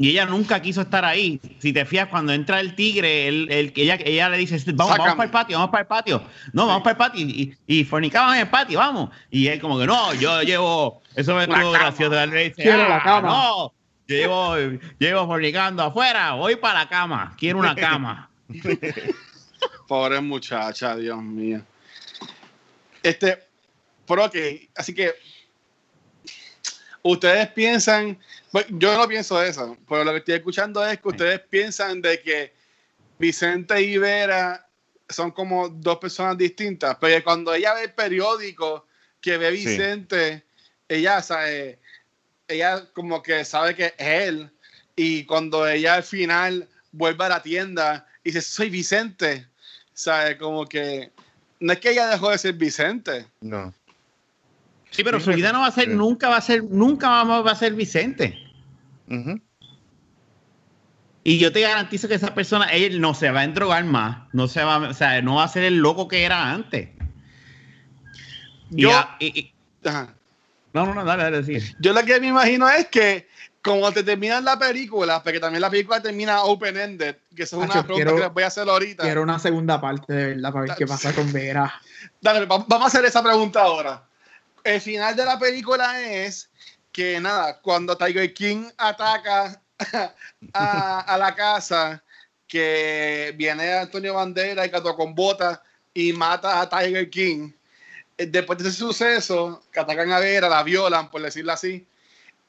Speaker 2: Y ella nunca quiso estar ahí. Si te fijas, cuando entra el tigre, el, el, ella, ella le dice, vamos, vamos para el patio, vamos para el patio. No, vamos para el patio. Y, y fornicaban en el patio, vamos. Y él como que, no, yo llevo, eso me estuvo gracioso. Él le dice,
Speaker 4: Quiero la
Speaker 2: "Ah,
Speaker 4: cama".
Speaker 2: No, yo llevo, llevo fornicando afuera, voy para la cama, quiero una cama.
Speaker 3: Pobre muchacha, Dios mío. Este, pero ok, así que ustedes piensan, yo no pienso eso, pero lo que estoy escuchando es que ustedes piensan de que Vicente y Vera son como dos personas distintas, pero cuando ella ve el periódico que ve
Speaker 1: Sí.
Speaker 3: Vicente, ella sabe, ella como que sabe que es él, y cuando ella al final vuelve a la tienda y dice, soy Vicente, sabe, como que no es que ella dejó de ser Vicente.
Speaker 1: No.
Speaker 2: Sí, pero vida no va a ser,
Speaker 1: sí.
Speaker 2: nunca va a ser, nunca va va a ser Vicente. Y yo te garantizo que esa persona, él no se va a endrogar más, no se va, o sea, no va a ser el loco que era antes.
Speaker 3: Yo-
Speaker 2: y- y-
Speaker 3: Ajá.
Speaker 2: no, no, no, dale, dale, sí.
Speaker 3: Yo lo que me imagino es que como te terminan la película, porque también la película termina open-ended, que eso es una
Speaker 4: Acho,
Speaker 3: pregunta
Speaker 4: quiero-
Speaker 3: que les voy a hacer ahorita.
Speaker 4: Quiero una segunda parte de verdad para ver qué pasa con Vera.
Speaker 3: Dale, va- vamos a hacer esa pregunta ahora. El final de la película es que nada, cuando Tiger King ataca a, la casa, que viene Antonio Bandera y Cato con bota y mata a Tiger King. Eh, Después de ese suceso, que atacan a Vera, la violan, por decirlo así,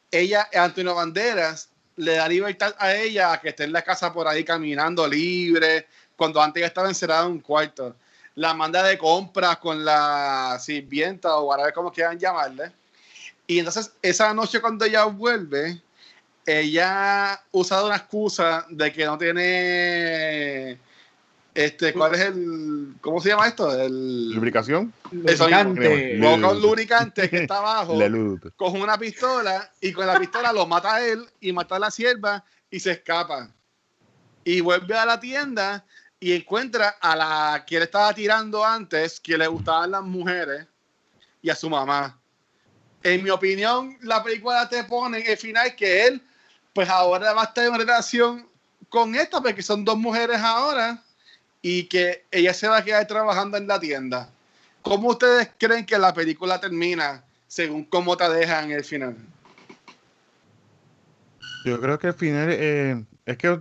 Speaker 3: ella, Antonio Banderas, le da libertad a ella a que esté en la casa por ahí caminando libre, cuando antes ella estaba encerrada en un cuarto la manda de compras con la sirvienta o whatever como quieran llamarle. Y entonces esa noche cuando ella vuelve, ella usa una excusa de que no tiene este, ¿cuál es el cómo se llama esto? El
Speaker 1: Lubricación.
Speaker 3: Eso mismo.
Speaker 4: Lubricante.
Speaker 1: Lu-
Speaker 3: Busca un lubricante que está abajo, coge una pistola y con la pistola lo mata a él y mata a la sierva y se escapa. Y vuelve a la tienda y encuentra a la que él estaba tirando antes, que le gustaban las mujeres, y a su mamá. En mi opinión, la película te pone el final que él, pues ahora va a estar en relación con esta, porque son dos mujeres ahora, y que ella se va a quedar trabajando en la tienda. ¿Cómo ustedes creen que la película termina según cómo te dejan el final?
Speaker 1: Yo creo que al final eh, es que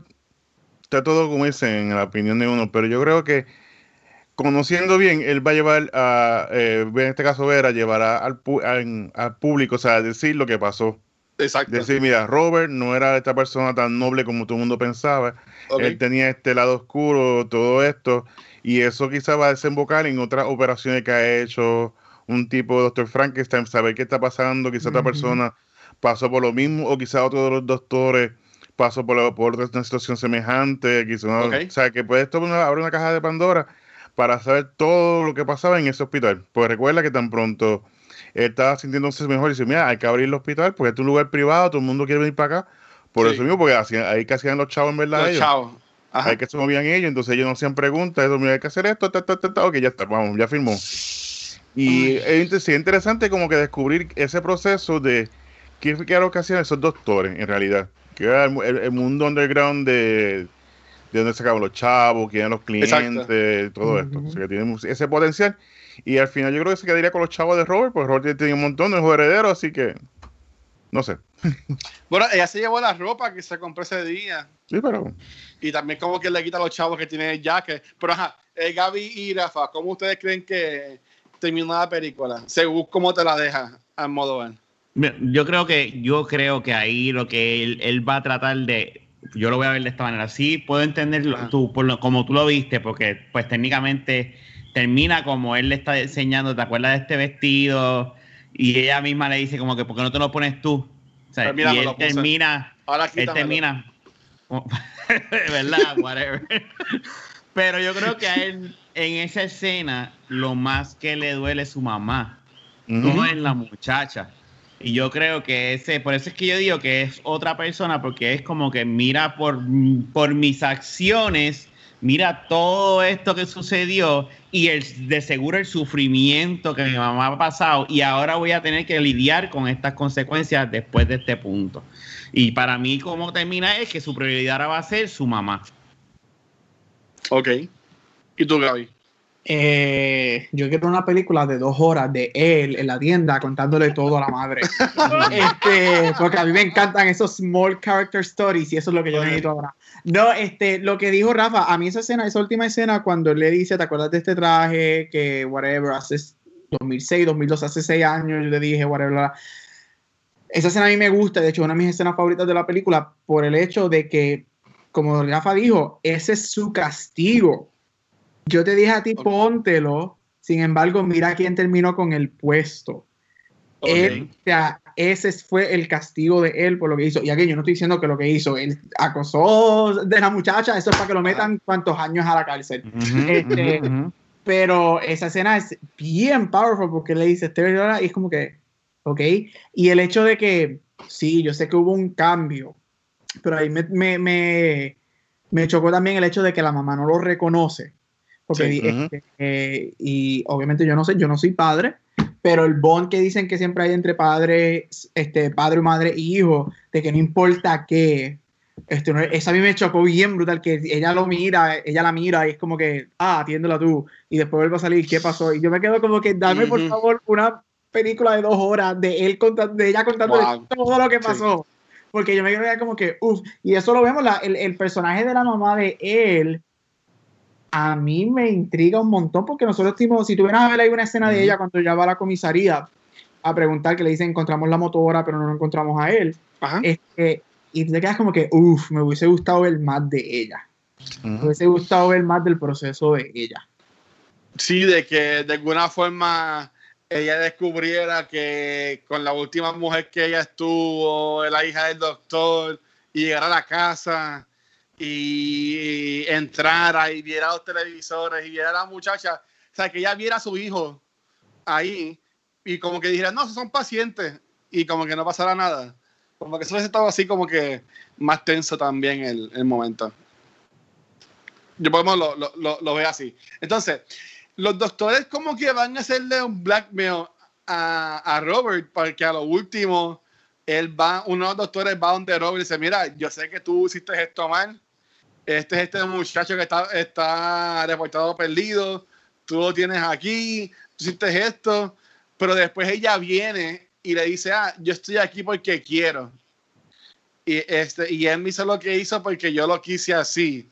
Speaker 1: está todo como dicen en la opinión de uno, pero yo creo que conociendo bien, él va a llevar a, eh, en este caso Vera, llevará al, al, público, o sea, decir lo que pasó.
Speaker 3: Exacto.
Speaker 1: Decir, mira, Robert no era esta persona tan noble como todo el mundo pensaba. Él tenía este lado oscuro, todo esto, y eso quizá va a desembocar en otras operaciones que ha hecho un tipo de doctor Frankenstein, saber qué está pasando, quizá otra persona pasó por lo mismo, o quizá otro de los doctores pasó por, por una situación semejante, quizá, o sea, que puede esto abrir una caja de Pandora para saber todo lo que pasaba en ese hospital. Pues recuerda que tan pronto él estaba sintiéndose mejor y dice, mira, hay que abrir el hospital porque es un lugar privado, todo el mundo quiere venir para acá. Por eso mismo, porque ahí que hacían los chavos en verdad.
Speaker 3: Los chavos.
Speaker 1: Ahí que se movían ellos, entonces ellos no hacían preguntas, eso, mira, hay que hacer esto, ta, ta, ta, ok, ya está, vamos, ya firmó. Y es interesante como que descubrir ese proceso de qué era lo que hacían esos doctores, en realidad. Que era el, mundo underground de, de donde sacaban los chavos, quién eran los clientes, todo esto. O sea, que tiene ese potencial. Y al final yo creo que se quedaría con los chavos de Robert, porque Robert tiene un montón de herederos, así que no sé.
Speaker 3: Bueno, ella se llevó la ropa que se compró ese día.
Speaker 1: Sí, pero.
Speaker 3: Y también como que le quita a los chavos que tiene jacket. Pero ajá, eh, Gaby y Rafa, ¿cómo ustedes creen que terminó la película? Según cómo te la deja a modo
Speaker 2: Yo creo que, yo creo que ahí lo que él, va a tratar de. Yo lo voy a ver de esta manera. Sí, puedo entender tú, por lo, como tú lo viste, porque pues técnicamente termina como él le está enseñando, ¿te acuerdas de este vestido? Y ella misma le dice como que, ¿por qué no te lo pones tú? O sea, y él termina, Ahora él termina, ¿verdad? Whatever. Pero yo creo que a él, en esa escena, lo más que le duele es su mamá, no es la muchacha. Y yo creo que ese, por eso es que yo digo que es otra persona, porque es como que mira por, por mis acciones, mira todo esto que sucedió y el, de seguro el sufrimiento que mi mamá ha pasado y ahora voy a tener que lidiar con estas consecuencias después de este punto. Y para mí, como termina es que su prioridad ahora va a ser su mamá.
Speaker 3: Ok. ¿Y tú, Gaby?
Speaker 4: Eh, yo quiero una película de dos horas de él en la tienda contándole todo a la madre. este, porque a mí me encantan esos small character stories y eso es lo que yo necesito ahora. No, este, lo que dijo Rafa, a mí esa escena, esa última escena, cuando él le dice, ¿te acuerdas de este traje? Que whatever, hace 2006, 2002, hace seis años, yo le dije, whatever. Esa escena a mí me gusta, de hecho, es una de mis escenas favoritas de la película, por el hecho de que, como Rafa dijo, ese es su castigo. Yo te dije a ti, póntelo, sin embargo, mira quién terminó con el puesto. Él, o sea, ese fue el castigo de él por lo que hizo. Y aquí yo no estoy diciendo que lo que hizo, él acosó de la muchacha, eso es para que lo metan cuantos años a la cárcel. Este, pero esa escena es bien powerful porque le dice este y es como que, ok. Y el hecho de que, sí, yo sé que hubo un cambio, pero ahí me, me, me, me chocó también el hecho de que la mamá no lo reconoce. Porque, este, y obviamente yo no sé, yo no soy padre, pero el bond que dicen que siempre hay entre padres, este, padre, madre y hijo, de que no importa qué, este, esa a mí me chocó bien brutal, que ella lo mira, ella la mira y es como que, ah, atiéndela tú, y después vuelve a salir, ¿qué pasó? Y yo me quedo como que, dame por favor una película de dos horas de él contando, de ella contando todo lo que pasó. Porque yo me quedo como que, uff, y eso lo vemos, la, el, el personaje de la mamá de él, a mí me intriga un montón porque nosotros, si tuvieras a ver ahí una escena de ella cuando ya va a la comisaría a preguntar, que le dicen encontramos la motora, pero no lo encontramos a él, este, y te quedas como que, uff, me hubiese gustado ver más de ella. Me hubiese gustado ver más del proceso de ella.
Speaker 3: Sí, de que de alguna forma ella descubriera que con la última mujer que ella estuvo, la hija del doctor, y llegara a la casa y entrara y viera los televisores y viera a la muchacha, o sea, que ella viera a su hijo ahí y como que dijera, no, son pacientes y como que no pasara nada. Como que eso estado así como que más tenso también el, el momento. Yo podemos lo, lo, lo, lo así. Entonces, los doctores como que van a hacerle un blackmail a, a Robert porque a lo último él va, uno de los doctores va donde Robert y dice, mira, yo sé que tú hiciste esto mal. Este es este muchacho que está, está reportado perdido. Tú lo tienes aquí. Tú hiciste esto. Pero después ella viene y le dice, ah, yo estoy aquí porque quiero. Y, este, y él me hizo lo que hizo porque yo lo quise así.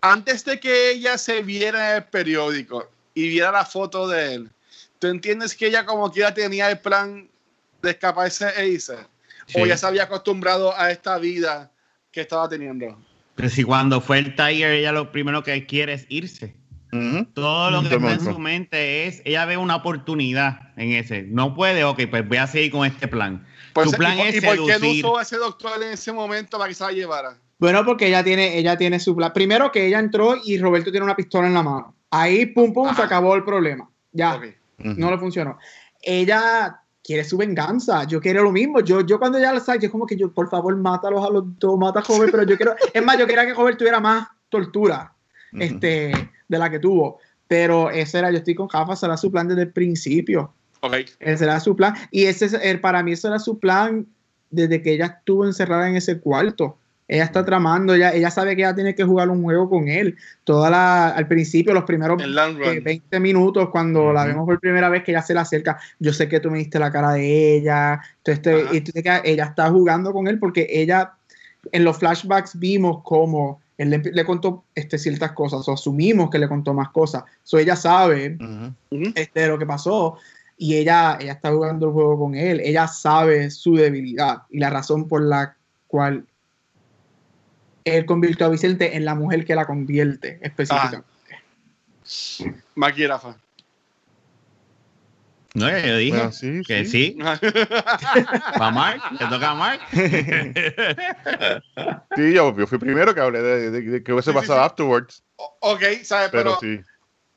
Speaker 3: Antes de que ella se viera en el periódico y viera la foto de él, ¿tú entiendes que ella como que ya tenía el plan de escaparse e irse?
Speaker 2: Sí.
Speaker 3: O ya se había acostumbrado a esta vida que estaba teniendo.
Speaker 2: Pero si cuando fue el Tiger, ella lo primero que quiere es irse. Todo lo que
Speaker 1: De
Speaker 2: está en su mente es, ella ve una oportunidad en ese. No puede, ok, pues voy a seguir con este plan.
Speaker 3: Pues,
Speaker 2: Su plan
Speaker 3: ¿y, por-
Speaker 2: es
Speaker 3: ¿Y por qué no usó a ese doctor en ese momento para que se la llevara?
Speaker 4: Bueno, porque ella tiene, ella tiene su plan. Primero que ella entró y Roberto tiene una pistola en la mano. Ahí, pum, pum, se acabó el problema. Ya, no le funcionó. Ella quiere su venganza. Yo quiero lo mismo. Yo, yo cuando ya la sabe, yo como que yo, por favor, mátalos a los dos, mata a Joven, pero yo quiero, es más, yo quería que Joven tuviera más tortura este, de la que tuvo. Pero ese era, yo estoy con Jafa, será su plan desde el principio.
Speaker 3: Ok.
Speaker 4: Ese era su plan. Y ese es, el- para mí ese era su plan desde que ella estuvo encerrada en ese cuarto. Ella está tramando, ella, ella sabe que ella tiene que jugar un juego con él. Toda la, al principio, los primeros eh, 20 minutos, cuando la
Speaker 1: Ujú.
Speaker 4: vemos por primera vez que ella se le acerca, yo sé que tú me diste la cara de ella. Entonces, te-
Speaker 3: Ajá.
Speaker 4: y tú te quedas- ella está jugando con él porque ella, en los flashbacks vimos cómo él le, le contó este, ciertas cosas, o asumimos que le contó más cosas. So, ella sabe
Speaker 1: Ujú.
Speaker 3: Ujú.
Speaker 4: este, lo que pasó y ella, ella está jugando el juego con él. Ella sabe su debilidad y la razón por la cual él convirtió a Vicente en la mujer que la convierte específicamente.
Speaker 3: Maki y Rafa.
Speaker 2: No, yo dije
Speaker 1: Bueno, sí,
Speaker 2: que
Speaker 1: sí.
Speaker 2: sí. ¿Va Mark? ¿Le toca a Mark?
Speaker 1: Sí, yo, yo fui primero que hablé de, de- de que hubiese
Speaker 3: Sí, sí,
Speaker 1: pasado
Speaker 3: sí.
Speaker 1: afterwards.
Speaker 3: O- ok, ¿sabes?
Speaker 1: Pero,
Speaker 3: Pero,
Speaker 1: sí.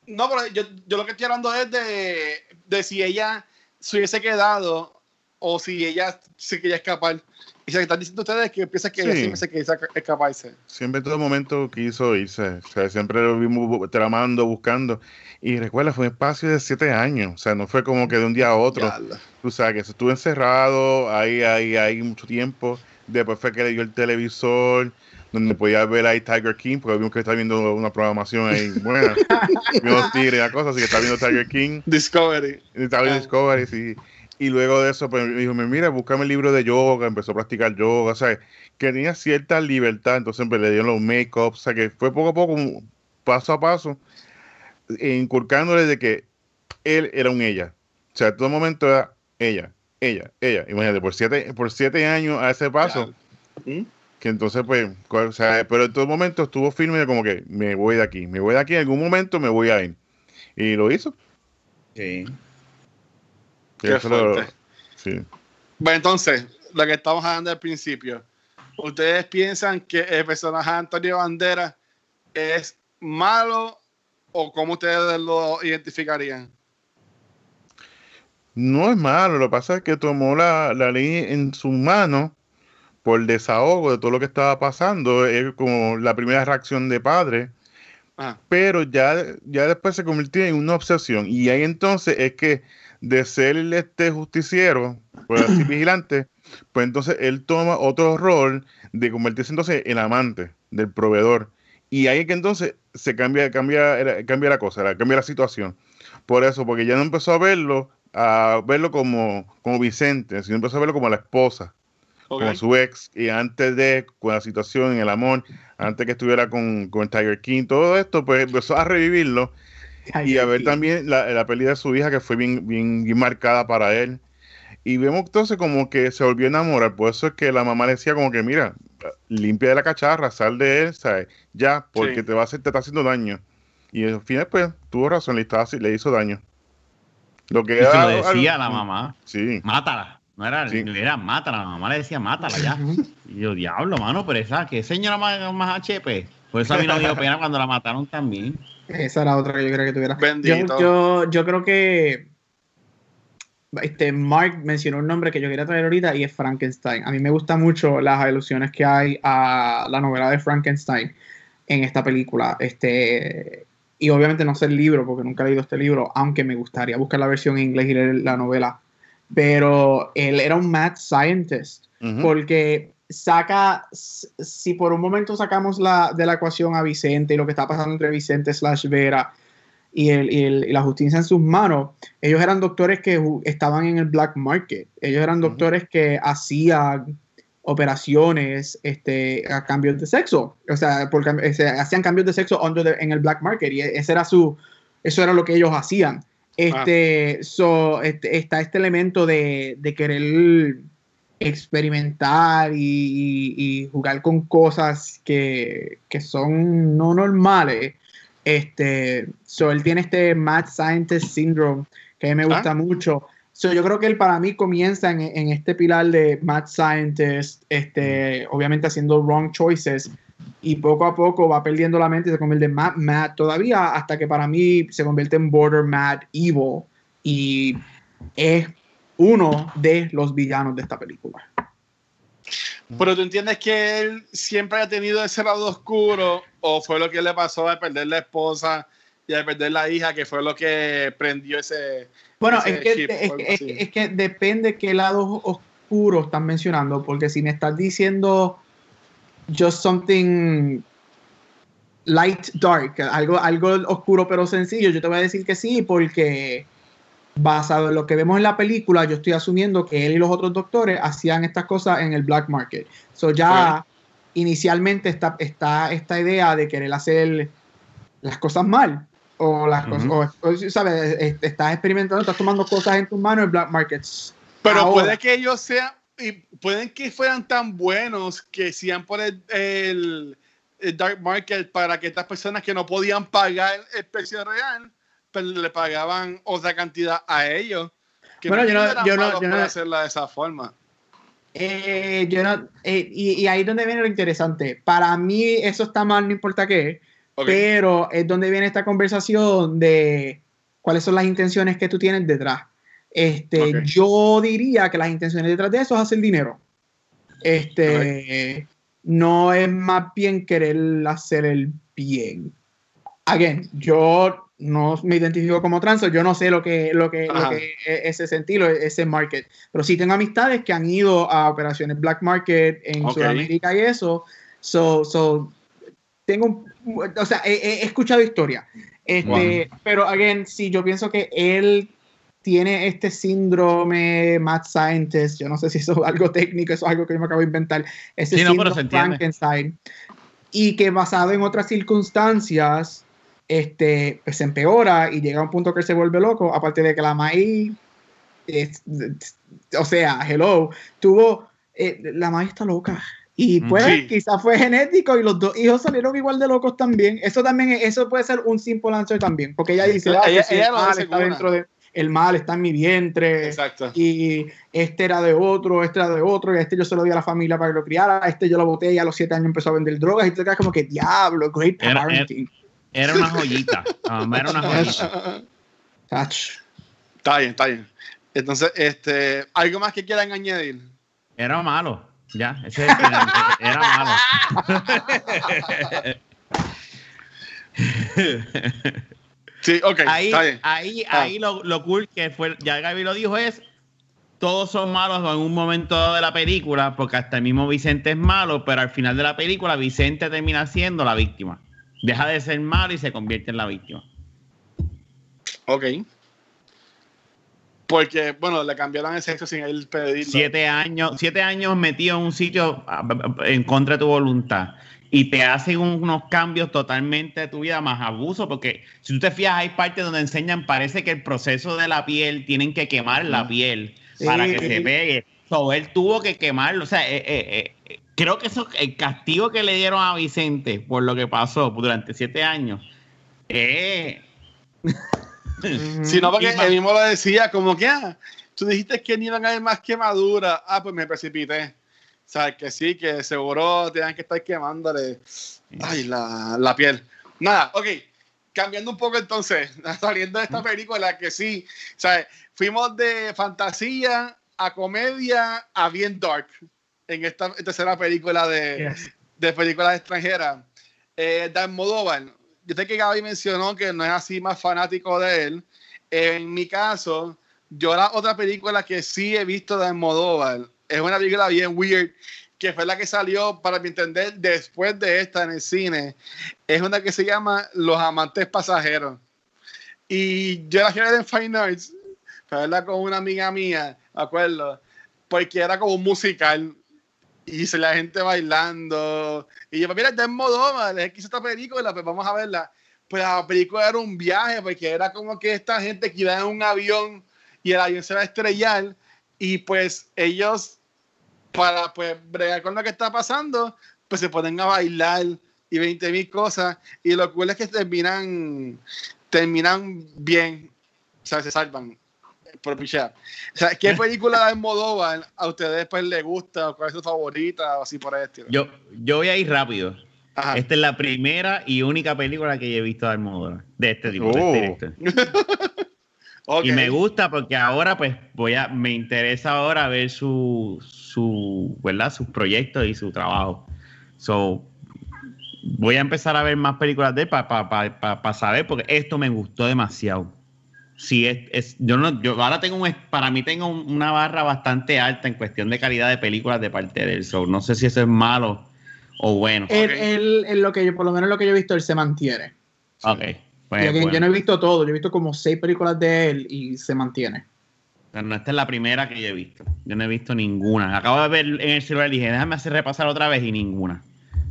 Speaker 3: no, pero yo, yo lo que estoy hablando es de, de si ella se hubiese quedado o si ella se quería escapar. Y se están diciendo ustedes que piensa que
Speaker 1: Sí.
Speaker 3: siempre se quería escaparse.
Speaker 1: Siempre en todo momento quiso irse. O sea, siempre lo vimos tramando, buscando. Y recuerda, fue un espacio de siete años. O sea, no fue como que de un día a otro.
Speaker 3: Diablo.
Speaker 1: Tú sabes que estuvo encerrado ahí, ahí, ahí mucho tiempo. Después fue que le dio el televisor, donde podía ver ahí Tiger King, porque vimos que está viendo una programación ahí buena. Vimos tigres y la cosa, así que está viendo Tiger King.
Speaker 3: Discovery.
Speaker 1: Estaba viendo. Discovery, sí. Y luego de eso, pues me dijo, mira, búscame el libro de yoga, empezó a practicar yoga, o sea, que tenía cierta libertad, entonces pues, le dieron los make-ups, o sea, que fue poco a poco, paso a paso, inculcándole de que él era un ella. O sea, en todo momento era ella, ella, ella. Imagínate, por siete, por siete años a ese paso,
Speaker 3: ¿Mm?
Speaker 1: que entonces, pues, o sea, pero en todo momento estuvo firme de como que me voy de aquí, me voy de aquí, en algún momento me voy a ir. Y lo hizo.
Speaker 2: Sí.
Speaker 3: Qué
Speaker 1: lo-
Speaker 3: fuerte.
Speaker 1: sí.
Speaker 3: Bueno, entonces, lo que estamos hablando al principio. ¿Ustedes piensan que el personaje de Antonio Bandera es malo o cómo ustedes lo identificarían?
Speaker 1: No es malo, lo que pasa es que tomó la, la ley en sus manos por desahogo de todo lo que estaba pasando. Es como la primera reacción de padre,
Speaker 3: Ajá.
Speaker 1: pero ya, ya después se convirtió en una obsesión. Y ahí entonces es que de ser este justiciero, así vigilante, pues entonces él toma otro rol de convertirse entonces en amante del proveedor. Y ahí es que entonces se cambia, cambia, cambia la cosa, cambia la situación. Por eso, porque ya no empezó a verlo, a verlo como, como Vicente, sino empezó a verlo como la esposa,
Speaker 3: Ok.
Speaker 1: como su ex, y antes de, con la situación, el amor, antes que estuviera con, con Tiger King, todo esto, pues empezó a revivirlo y a ver también la, la pérdida de su hija, que fue bien, bien, bien marcada para él. Y vemos entonces como que se volvió a enamorar. Por eso es que la mamá le decía como que, mira, limpia de la cacharra, sal de él, ¿sabes? Ya, porque
Speaker 3: Sí.
Speaker 1: te va a hacer, te está haciendo daño. Y al final, pues, tuvo razón, le, estaba, le hizo daño. Lo que
Speaker 2: Y se lo
Speaker 1: era-
Speaker 2: decía la mamá.
Speaker 1: Sí.
Speaker 2: Mátala. No era,
Speaker 1: Sí.
Speaker 2: era mátala. La mamá le decía mátala ya. Y yo, diablo, mano, pero esa, que señora más, más HP. Por eso a mí no me dio pena cuando la mataron también.
Speaker 4: Esa era otra que yo creo que tuviera.
Speaker 3: Bendito.
Speaker 4: Yo, yo, yo creo que este Mark mencionó un nombre que yo quería traer ahorita y es Frankenstein. A mí me gustan mucho las alusiones que hay a la novela de Frankenstein. en esta película. Este, y obviamente no sé el libro, porque nunca he leído este libro, aunque me gustaría buscar la versión en inglés y leer la novela. Pero él era un mad scientist, porque saca, si por un momento sacamos la, de la ecuación a Vicente y lo que está pasando entre Vicente slash Vera y, el, y, el- y la justicia en sus manos, ellos eran doctores que estaban en el black market, ellos eran doctores que hacían operaciones este, a cambios de sexo, o sea, por eh, se hacían cambios de sexo under the- en el black market y ese era su, eso era lo que ellos hacían. Este, so, este, está este elemento de, de querer experimentar y, y- y jugar con cosas que, que son no normales. Este, so, él tiene este Mad Scientist Syndrome que a mí me gusta mucho. So, yo creo que él para mí comienza en, en este pilar de Mad Scientist, este, obviamente haciendo wrong choices, y poco a poco va perdiendo la mente y se convierte en Mad Mad todavía, hasta que para mí se convierte en Border Mad Evil, y es uno de los villanos de esta película.
Speaker 3: Pero tú entiendes que él siempre ha tenido ese lado oscuro, o fue lo que le pasó de perder la esposa y de perder la hija, que fue lo que prendió ese.
Speaker 4: Bueno,
Speaker 3: ese
Speaker 4: es que, es, es que depende qué lado oscuro están mencionando, porque si me estás diciendo just something light dark, algo, algo oscuro pero sencillo, yo te voy a decir que sí, porque basado en lo que vemos en la película, yo estoy asumiendo que él y los otros doctores hacían estas cosas en el black market. So ya inicialmente está, está esta idea de querer hacer las cosas mal. O las cosas, o, ¿sabes? Es- Estás experimentando, estás tomando cosas en tus manos en black markets.
Speaker 3: Pero
Speaker 4: Ahora.
Speaker 3: puede que ellos sean, y pueden que fueran tan buenos que sean por el, el- el dark market para que estas personas que no podían pagar el precio real, pero le pagaban otra cantidad a ellos. Que
Speaker 4: Bueno, yo no- yo no- yo no-
Speaker 3: hacerla de esa forma.
Speaker 4: Eh, yo no, eh, y, y ahí es donde viene lo interesante. Para mí eso está mal, no importa qué, pero es donde viene esta conversación de cuáles son las intenciones que tú tienes detrás. Este. Yo diría que las intenciones detrás de eso es hacer dinero. Este, no es más bien querer hacer el bien. Again, yo no me identifico como trans, yo no sé lo que, lo que, lo que es ese sentido, ese market. Pero sí tengo amistades que han ido a operaciones black market en
Speaker 3: Ok.
Speaker 4: Sudamérica y eso. So, so, tengo, o sea, he, he escuchado historia. Este, Pero, again, sí, yo pienso que él tiene este síndrome mad scientist, yo no sé si eso es algo técnico, eso es algo que yo me acabo de inventar, ese
Speaker 2: Sí, no,
Speaker 4: síndrome
Speaker 2: entiende.
Speaker 4: Frankenstein, y que basado en otras circunstancias, este, pues se empeora y llega a un punto que él se vuelve loco, aparte de que la maíz, es- o sea, hello, tuvo, eh, la maíz está loca. Y pues
Speaker 3: Sí.
Speaker 4: quizás fue genético y los dos hijos salieron igual de locos también. Eso también, es- eso puede ser un simple answer también, porque ella dice, "Ah,
Speaker 3: ella-
Speaker 4: si
Speaker 3: ella
Speaker 4: el mal está dentro de, el mal está en mi vientre
Speaker 3: Exacto.
Speaker 4: y este era de otro, este era de otro, y a este yo se lo di a la familia para que lo criara, a este yo lo boté y a los siete años empezó a vender drogas y te quedas como que diablo, great
Speaker 2: Era-
Speaker 4: parenting.
Speaker 2: Era una joyita. Ah, era una joyita.
Speaker 3: Está bien, está bien. Entonces, este, ¿algo más que quieran añadir?
Speaker 2: Era malo. Ya, ese es el final. Era malo.
Speaker 3: Sí, ok,
Speaker 2: ahí,
Speaker 3: está bien.
Speaker 2: ahí,
Speaker 3: Ah.
Speaker 2: ahí lo, lo cool que fue, ya Gaby lo dijo, es todos son malos en un momento dado de la película, porque hasta el mismo Vicente es malo, pero al final de la película Vicente termina siendo la víctima. Deja de ser malo y se convierte en la víctima.
Speaker 3: Ok. Porque, bueno, le cambiaron el sexo sin él pedirlo.
Speaker 2: Siete años, siete años metido en un sitio en contra de tu voluntad. Y te hacen un- unos cambios totalmente de tu vida más abuso, porque si tú te fijas, hay partes donde enseñan, parece que el proceso de la piel, tienen que quemar la piel para
Speaker 4: Sí.
Speaker 2: que se pegue. So, él tuvo que quemarlo. O sea, eh, eh, eh, creo que eso, el castigo que le dieron a Vicente por lo que pasó durante siete años, eh,
Speaker 3: Si no, porque él mismo lo decía, como que, ah, tú dijiste que ni iban a haber más quemaduras. Ah, pues me precipité. O sea, que sí, que seguro tenían que estar quemándole ay, la, la piel. Nada, ok. Cambiando un poco entonces, saliendo de esta película que sí, o sea, fuimos de fantasía a comedia a bien dark en esta tercera película de,
Speaker 4: Yes.
Speaker 3: de películas extranjeras. Eh, Dan Modoval, yo sé que Gaby mencionó que no es así más fanático de él. En mi caso, yo la otra película que sí he visto de Almodóvar es una película bien weird que fue la que salió, para mi entender, después de esta en el cine. Es una que se llama Los Amantes Pasajeros. Y yo la quiero en Fine Arts, para verla con una amiga mía, me acuerdo, porque era como un musical y se la gente bailando. Y yo, mira, está en modo, es que hizo esta película, pues vamos a verla. Pues la película era un viaje, porque era como que esta gente que iba en un avión y el avión se va a estrellar y pues ellos para pues bregar con lo que está pasando, pues se ponen a bailar y 20 mil cosas y lo cool es que terminan terminan bien, o sea, se salvan por pichar. O sea, ¿qué película de Almodóvar a ustedes pues les gusta cuál es su favorita o así por el estilo?
Speaker 2: Yo, yo voy a ir rápido.
Speaker 3: Ajá.
Speaker 2: Esta es la primera y única película que yo he visto de Almodóvar, de este tipo, de
Speaker 1: Oh.
Speaker 2: este.
Speaker 3: Ok.
Speaker 2: Y me gusta porque ahora pues voy a, me interesa ahora ver su, su, ¿verdad? sus proyectos y su trabajo. So, voy a empezar a ver más películas de él para saber, porque esto me gustó demasiado. Sí, es, es- yo no, yo ahora tengo un, para mí tengo un- una barra bastante alta en cuestión de calidad de películas de parte de él. So, no sé si eso es malo o bueno.
Speaker 4: Él, él- él lo que yo, por lo menos lo que yo he visto, él se mantiene.
Speaker 2: Ok. pues,
Speaker 4: yo, que- yo
Speaker 2: bueno.
Speaker 4: no he visto todo, yo he visto como seis películas de él y se mantiene.
Speaker 2: Pero no, esta es la primera que yo he visto. Yo no he visto ninguna. Acabo de ver en el celular y dije, déjame hacer repasar otra vez y ninguna.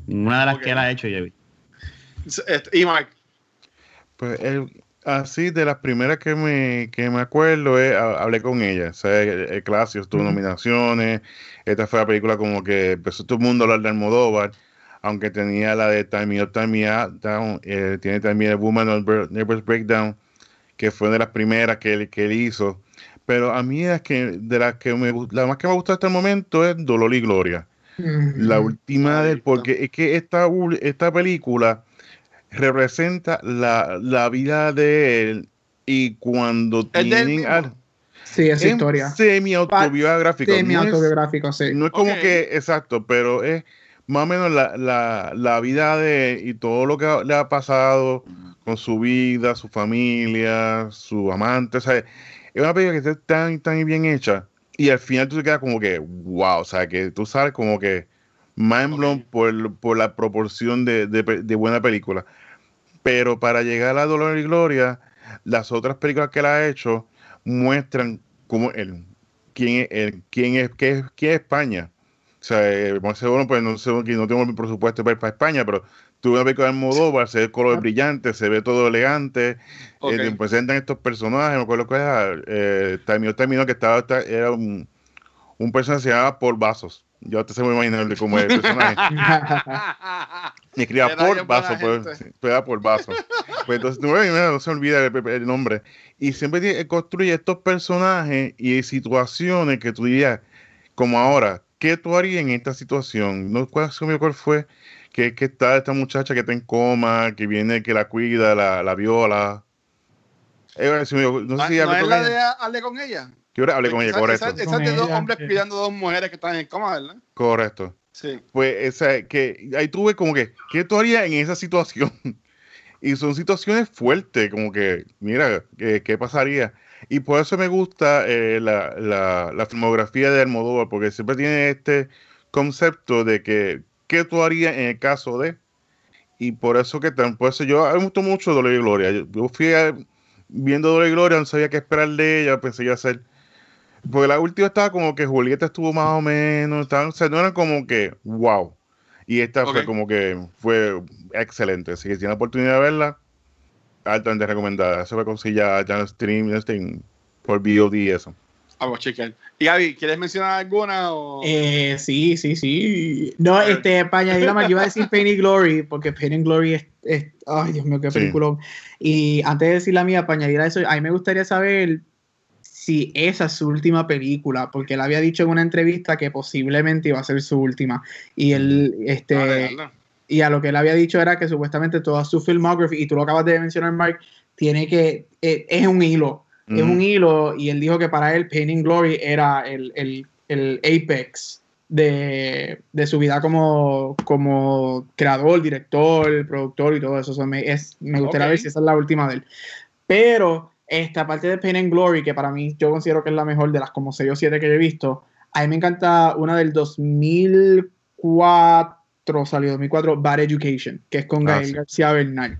Speaker 2: Ninguna de las que él ha hecho yo he visto.
Speaker 3: Y Mark,
Speaker 1: Pues el- así de las primeras que me, que me acuerdo es, ha- hablé con ella, o sea, el, el clásico tuvo nominaciones, esta fue la película como que empezó todo el mundo a hablar de Almodóvar, aunque tenía la de Time Me Up, Time Me Out, Down, eh, tiene también el Woman on Nervous Breakdown, que fue de las primeras que él, que él hizo, pero a mí es que de las que me la más que me gustó hasta el momento es Dolor y Gloria. La última de él, porque es que esta, esta película representa la, la vida de él y cuando
Speaker 3: ¿Es de él
Speaker 1: tienen al-
Speaker 4: Sí, es su
Speaker 1: es
Speaker 4: historia.
Speaker 1: semi autobiográfico.
Speaker 4: Semi
Speaker 1: no, es,
Speaker 4: autobiográfico, sí.
Speaker 1: no es como que exacto, pero es más o menos la, la, la vida de él y todo lo que le ha pasado con su vida, su familia, su amante. O sea, es una película que está tan, tan bien hecha y al final tú te quedas como que, wow, o sea, que tú sabes como que mind blown
Speaker 3: Ok.
Speaker 1: por, por la proporción de, de buena película. Pero para llegar a Dolor y Gloria, las otras películas que él ha hecho muestran cómo él, quién él, quién es, qué es, qué es España. O sea, eh, más seguro, pues no sé, no tengo el presupuesto para ir para España, pero tuve una película de Almodóvar, se ve el color brillante, se ve todo elegante, eh, te presentan estos personajes, me acuerdo que era, eh, terminó, terminó que estaba, esta- era un, un personaje que se llamaba Paul Vasos. Yo te sé muy imaginar cómo es el personaje. Me escribía por vaso, pues, pues por vaso. Pues entonces, no, se olvida el, el nombre. Y siempre tiene- construye estos personajes y situaciones que tú dirías, como ahora, ¿qué tú harías en esta situación? ¿No cuál, cuál fue? Que, que está esta muchacha que está en coma, que viene, que la cuida, la, la viola. Eh, no sé
Speaker 3: ¿No
Speaker 1: si
Speaker 3: es
Speaker 1: hablé con
Speaker 3: la
Speaker 1: ella.
Speaker 3: de Hable con ella?
Speaker 1: ¿Qué hora hablé con ella?
Speaker 3: Esa-
Speaker 1: Correcto.
Speaker 3: Esa, esa
Speaker 4: Con
Speaker 3: de dos
Speaker 4: ella,
Speaker 3: hombres
Speaker 4: sí.
Speaker 3: cuidando dos mujeres que están en coma, ¿verdad?
Speaker 1: Correcto.
Speaker 3: Sí.
Speaker 1: Pues esa, que ahí tuve como que, ¿qué tú harías en esa situación? Y son situaciones fuertes, como que, mira, ¿qué, qué pasaría? Y por eso me gusta eh, la, la, la filmografía de Almodóvar, porque siempre tiene este concepto de que, ¿qué tú harías en el caso de? Y por eso que tan, por eso yo, me gustó mucho Dolor y Gloria. Yo, yo fui a- viendo Dolor y Gloria, no sabía qué esperar de ella, pensé que iba a ser porque la última estaba como que Julieta estuvo más o menos, estaban- o sea, no eran como que wow. Y esta fue
Speaker 3: Ok.
Speaker 1: como que fue excelente. Así que si tienen la oportunidad de verla, altamente recomendada. Eso fue con ya ya en stream, este, por VOD y eso.
Speaker 3: Vamos, chequear. Y Gaby, ¿quieres mencionar alguna? O...
Speaker 4: Eh, sí, sí, sí. No,
Speaker 3: A
Speaker 4: este, para añadir la más, yo iba a decir Pain and Glory, porque Pain and Glory es, es- ay, Dios mío, qué
Speaker 1: Sí.
Speaker 4: película. Y antes de decir la mía, para añadir a eso, a mí me gustaría saber si esa es su última película, porque él había dicho en una entrevista que posiblemente iba a ser su última. Y él, este,
Speaker 3: Ah,
Speaker 4: y a lo que él había dicho era que supuestamente toda su filmography, y tú lo acabas de mencionar, Mark, tiene que, eh, es un hilo, es
Speaker 1: Ujú.
Speaker 4: un hilo, y él dijo que para él Pain and Glory era el, el, el apex de, de su vida como, como creador, director, productor y todo eso. O sea, me, es, me gustaría
Speaker 3: Ok.
Speaker 4: ver si esa es la última de él. Pero esta parte de Pain and Glory, que para mí yo considero que es la mejor de las como 6 o 7 que yo he visto, a mí me encanta una del 2004, salió 2004, Bad Education, que es con
Speaker 1: Ah,
Speaker 4: Gael
Speaker 1: sí.
Speaker 4: García Bernal.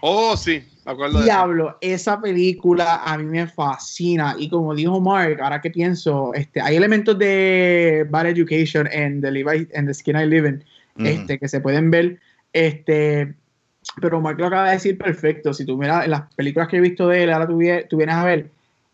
Speaker 3: Oh, sí, me acuerdo de eso.
Speaker 4: Diablo, esa película a mí me fascina. Y como dijo Mark, ahora que pienso, este, hay elementos de Bad Education en The, Live I- en The Skin I Live In este, que se pueden ver. Este, pero Mark lo acaba de decir perfecto. Si tú miras las películas que he visto de él, ahora tú, tú vienes a ver,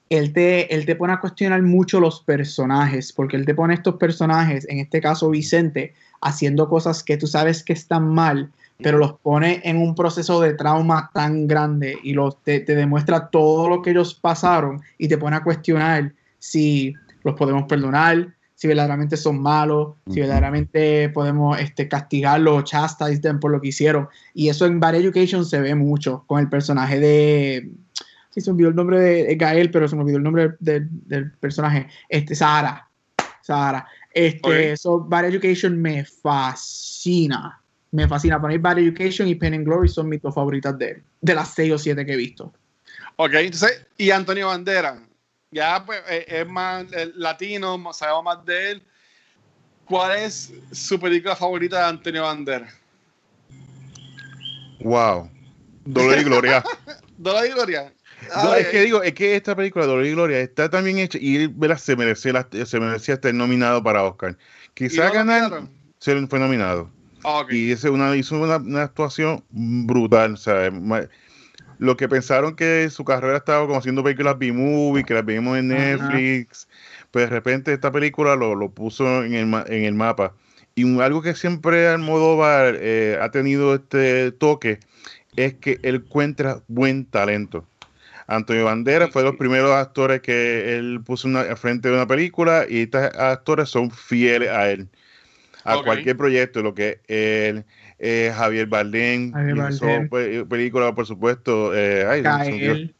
Speaker 4: él te, él te pone a cuestionar mucho los personajes, porque él te pone estos personajes, en este caso Vicente, haciendo cosas que tú sabes que están mal, pero los pone en un proceso de trauma tan grande y los, te, te demuestra todo lo que ellos pasaron y te pone a cuestionar si los podemos perdonar, si verdaderamente son malos, si
Speaker 2: Ujú.
Speaker 4: verdaderamente podemos este, castigarlos o chastise them por lo que hicieron. Y eso en Bad Education se ve mucho con el personaje de. Sí, se me olvidó el nombre de, de Gael, pero se me olvidó el nombre del, del personaje. Este, Sahara. Sahara. Este,
Speaker 3: Ok.
Speaker 4: eso, Bad Education me fascina. Me fascina. Para mí, Bad Education y Pen and Glory son mis dos favoritas de. De las seis o siete que he visto.
Speaker 3: Ok, entonces, y Antonio Bandera, ya pues eh, es más eh, latino, sabemos más de él. ¿Cuál es su película favorita de Antonio Bandera?
Speaker 1: Wow. Dolor y Gloria.
Speaker 3: Dolor y Gloria.
Speaker 1: No, es que digo, es que esta película, Dolor y Gloria, está tan bien hecha y ¿verdad? se merecía, la- se merecía estar nominado para Oscar.
Speaker 3: ¿y
Speaker 1: Quizá
Speaker 3: no
Speaker 1: ganar, se fue nominado.
Speaker 3: Ah.
Speaker 1: Y hizo una, hizo una, una actuación brutal. O sea, ma- lo que pensaron que su carrera estaba como haciendo películas B-movie, que las vimos en
Speaker 4: Ajá.
Speaker 1: Netflix, pues de repente esta película lo, lo puso en el, en el mapa. Y algo que siempre Almodóvar eh, ha tenido este toque es que él encuentra buen talento. Antonio Banderas fue de los primeros actores que él puso una, al frente de una película y estos actores son fieles a él, a cualquier proyecto, lo que él, eh, Javier Bardem,
Speaker 4: Javier
Speaker 1: hizo
Speaker 4: Bardem.
Speaker 1: pe- películas, por supuesto, eh, ay.
Speaker 4: Gael. Gael.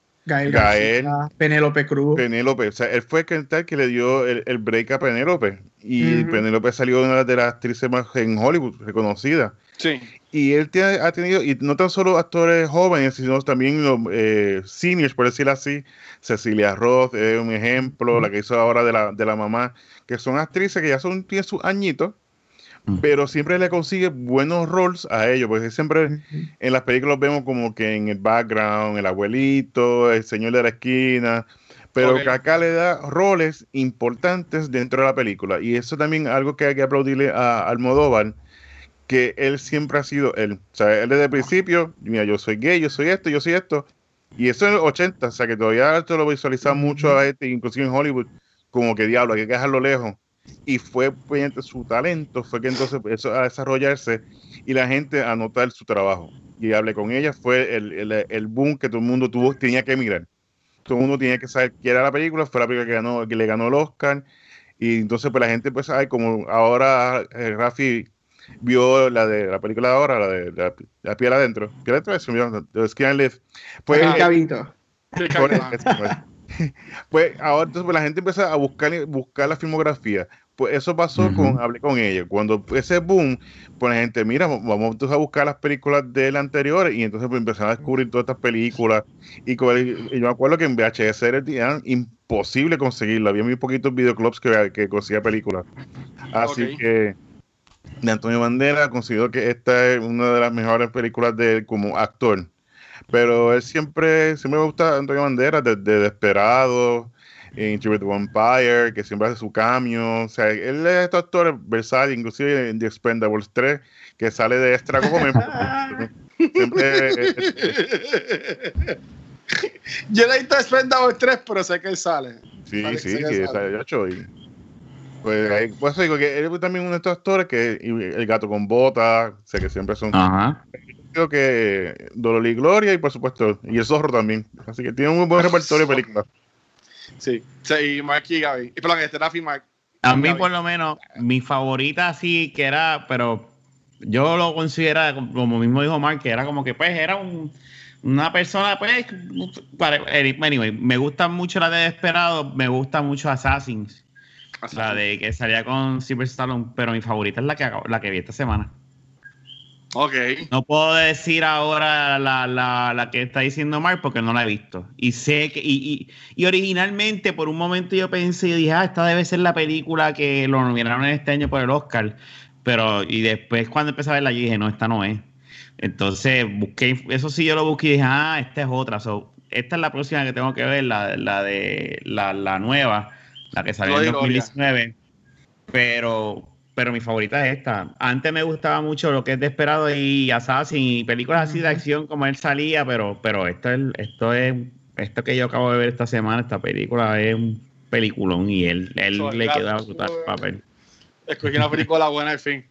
Speaker 1: Gael.
Speaker 4: García, Penélope Cruz.
Speaker 1: Penélope, o sea, él fue el tal que le dio el, el break a Penélope y
Speaker 4: Ujú.
Speaker 1: Penélope salió una de las actrices más en Hollywood reconocida.
Speaker 3: Sí.
Speaker 1: Y él tiene- ha tenido, y no tan solo actores jóvenes, sino también los eh, seniors, por decirlo así. Cecilia Roth es un ejemplo, la que hizo ahora de la, de la mamá, que son actrices que ya son, tienen sus añitos. Pero siempre le consigue buenos roles a ellos, porque siempre en las películas vemos como que en el background, el abuelito, el señor de la esquina, pero que acá le da roles importantes dentro de la película. Y eso también algo que hay que aplaudirle a Almodóvar, que él siempre ha sido él. O sea, él desde el principio, mira, yo soy gay, yo soy esto, yo soy esto. Y eso en los 80, o sea, que todavía esto lo visualiza mucho a este, inclusive en Hollywood, como que diablo, hay que dejarlo lejos. Y fue mediante su talento, fue que entonces empezó a desarrollarse y la gente a notar su trabajo. Y hablé con ella, fue el, el, el boom que todo el mundo tuvo, tenía que mirar. Todo el mundo tenía que saber qué era la película, fue la película que, ganó, que le ganó el Oscar. Y entonces, pues la gente, pues, ay, como ahora eh, Rafi vio la de la película de ahora, la de la, la piel adentro, piel adentro, me olvidó, de Skin and Live. Pues,
Speaker 4: el cabito.
Speaker 1: Eso, pues. Ahora entonces pues, la gente empieza a buscar, buscar la filmografía. Pues eso pasó con, hablé con ella. Cuando ese boom, pues la gente, mira, vamos entonces a buscar las películas de él anteriores y entonces pues empezaron a descubrir todas estas películas. Y, y yo me acuerdo que en VHS era, imposible conseguirlo. Había muy poquitos videoclubs que, que conseguía películas. Así que de Antonio Bandera considero que esta es una de las mejores películas de él como actor. Pero él siempre, siempre me gusta Antonio Banderas, desde Desperado, en Tribute to Vampire, que siempre hace su cambio. O sea, él es este actor versátil, inclusive en The Expendables 3, que sale de extra como siempre, eh,
Speaker 3: Yo le he visto Expendables 3, pero sé que él sale.
Speaker 1: Sí,
Speaker 3: Sale-
Speaker 1: sí,
Speaker 3: que
Speaker 1: que
Speaker 3: sale.
Speaker 1: sale hecho y pues ahí, por eso digo que él es también uno de estos actores que y el gato con botas, sé que siempre son
Speaker 2: Ajá.
Speaker 1: Que Dolor y Gloria y por supuesto y el zorro también. Así que tiene un muy buen repertorio de películas.
Speaker 3: Sí. sí y Mark y Gaby. Y perdón, este Rafi y Mark.
Speaker 2: A mí,
Speaker 3: Gaby.
Speaker 2: por lo menos, mi favorita sí que era, pero yo lo considero, como mismo dijo Mark, que era como que, pues, era un, una persona, pues, para, anyway, me gusta mucho la de Desperado, me gusta mucho Assassins, La de que salía con Silver Stallone, pero mi favorita es la que, la que vi esta semana.
Speaker 3: Ok.
Speaker 2: No puedo decir ahora la, la, la que está diciendo Mark porque no la he visto. Y sé que. Y, y, y originalmente, por un momento, yo pensé y dije, ah, esta debe ser la película que lo nominaron este año por el Oscar. Pero, y después, cuando empecé a verla, yo dije, no, esta no es. Entonces, busqué, eso sí, yo lo busqué y dije, ah, esta es otra. So, esta es la próxima que tengo que ver, la, la de la, la nueva, la que salió en
Speaker 3: Gloria,
Speaker 2: 2019. Pero, pero mi favorita es esta. Antes me gustaba mucho lo que es Desperado y Assassin y películas así de acción como él salía, pero, pero esto es, esto es, esto que yo acabo de ver esta semana, esta película es un peliculón y él, él
Speaker 3: So,
Speaker 2: le
Speaker 3: la-
Speaker 2: queda brutal el papel.
Speaker 3: Escogí una película buena al fin.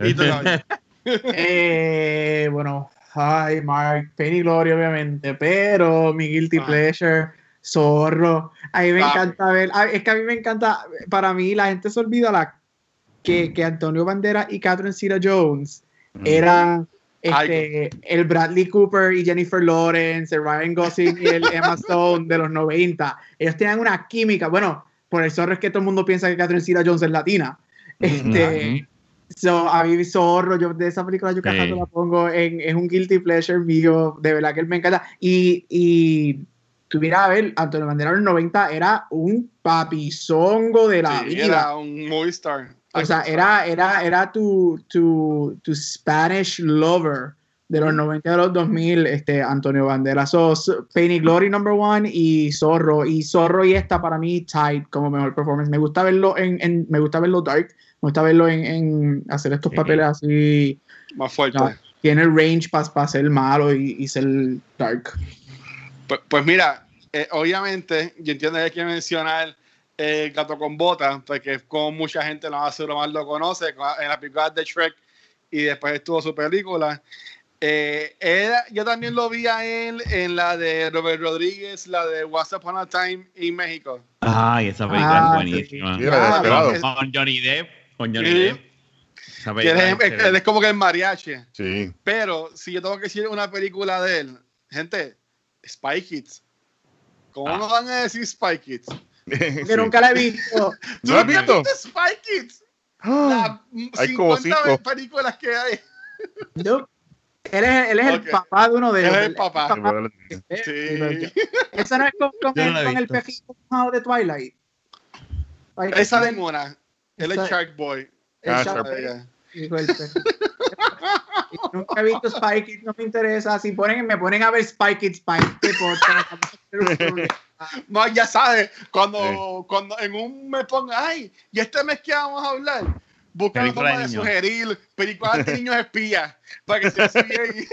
Speaker 3: Y tú, David?
Speaker 4: Eh, bueno, ay, Mark, Penny Glory, obviamente, pero mi Guilty
Speaker 3: Ah.
Speaker 4: Pleasure, Zorro. A mí me
Speaker 3: Ah.
Speaker 4: encanta ver, es que a mí me encanta, para mí la gente se olvida la, que, que Antonio Bandera y Catherine Zeta Jones eran este, el Bradley Cooper y Jennifer Lawrence, el Ryan Gosling y el Emma Stone de los 90. Ellos tenían una química, bueno, por el zorro es que todo el mundo piensa que Catherine Zeta Jones es latina. Este. So, a mí Zorro, yo de esa película yo cada
Speaker 2: Sí.
Speaker 4: la pongo en, es un guilty pleasure mío, de verdad que él me encanta. Y, y tuviera a ver, Antonio Bandera en los 90 era un papizongo de la
Speaker 3: Sí,
Speaker 4: vida.
Speaker 3: era un movie star.
Speaker 4: O sea, era, era, era tu, tu, tu Spanish lover de los 90 y de los 2000, este, Antonio Banderas. So, Pain y Glory number one y Zorro. Y Zorro y esta para mí tight como mejor performance. Me gusta verlo en, en- me gusta verlo dark, me gusta verlo en, en hacer estos papeles así.
Speaker 3: Más fuerte.
Speaker 4: Tiene el range para ser malo y, y ser dark.
Speaker 3: Pues, pues mira, eh, obviamente, yo entiendo que hay que mencionar el gato con botas, porque como mucha gente lo más seguro más lo conoce, con- en la película de Shrek y después estuvo su película. Eh, era- yo también lo vi a él en la de Robert Rodríguez, la de What's Upon a Time en México.
Speaker 2: Ay, esa película
Speaker 4: Ah,
Speaker 2: es buenísima.
Speaker 1: Sí, Desperado.
Speaker 2: Con, con Johnny Depp. Con Johnny
Speaker 3: Sí.
Speaker 2: Depp.
Speaker 3: Él,
Speaker 2: es
Speaker 3: como que el mariachi.
Speaker 1: Sí.
Speaker 3: Pero si yo tengo que decir una película de él, gente, Spy Kids. ¿Cómo
Speaker 2: Ah.
Speaker 3: no van a decir Spy Kids?
Speaker 4: Que
Speaker 1: Sí.
Speaker 4: nunca la he visto.
Speaker 1: ¿No la has
Speaker 3: nunca
Speaker 1: visto?
Speaker 3: Spy Kids?
Speaker 1: ¡Ah!
Speaker 3: Las
Speaker 1: Hay como
Speaker 3: 50
Speaker 1: cinco.
Speaker 3: películas que hay.
Speaker 4: No. Él es, él es el papá de uno de
Speaker 3: Él
Speaker 4: ellos.
Speaker 3: es el papá. Sí.
Speaker 4: Esa no es con,
Speaker 2: no
Speaker 4: el, con pejito de Twilight. Ay,
Speaker 3: Esa de Mona. Él es Shark Boy.
Speaker 4: el
Speaker 1: Ah,
Speaker 4: Shark Boy, Nunca he visto Spy Kids, no me interesa. Si ponen, me ponen a ver Spy Kids para este
Speaker 3: No, ya sabes, cuando, cuando en un me ponga, ay, ¿y este mes que vamos a hablar? Busca la forma
Speaker 2: de niños.
Speaker 3: sugerir películas de niños espías para que se bien.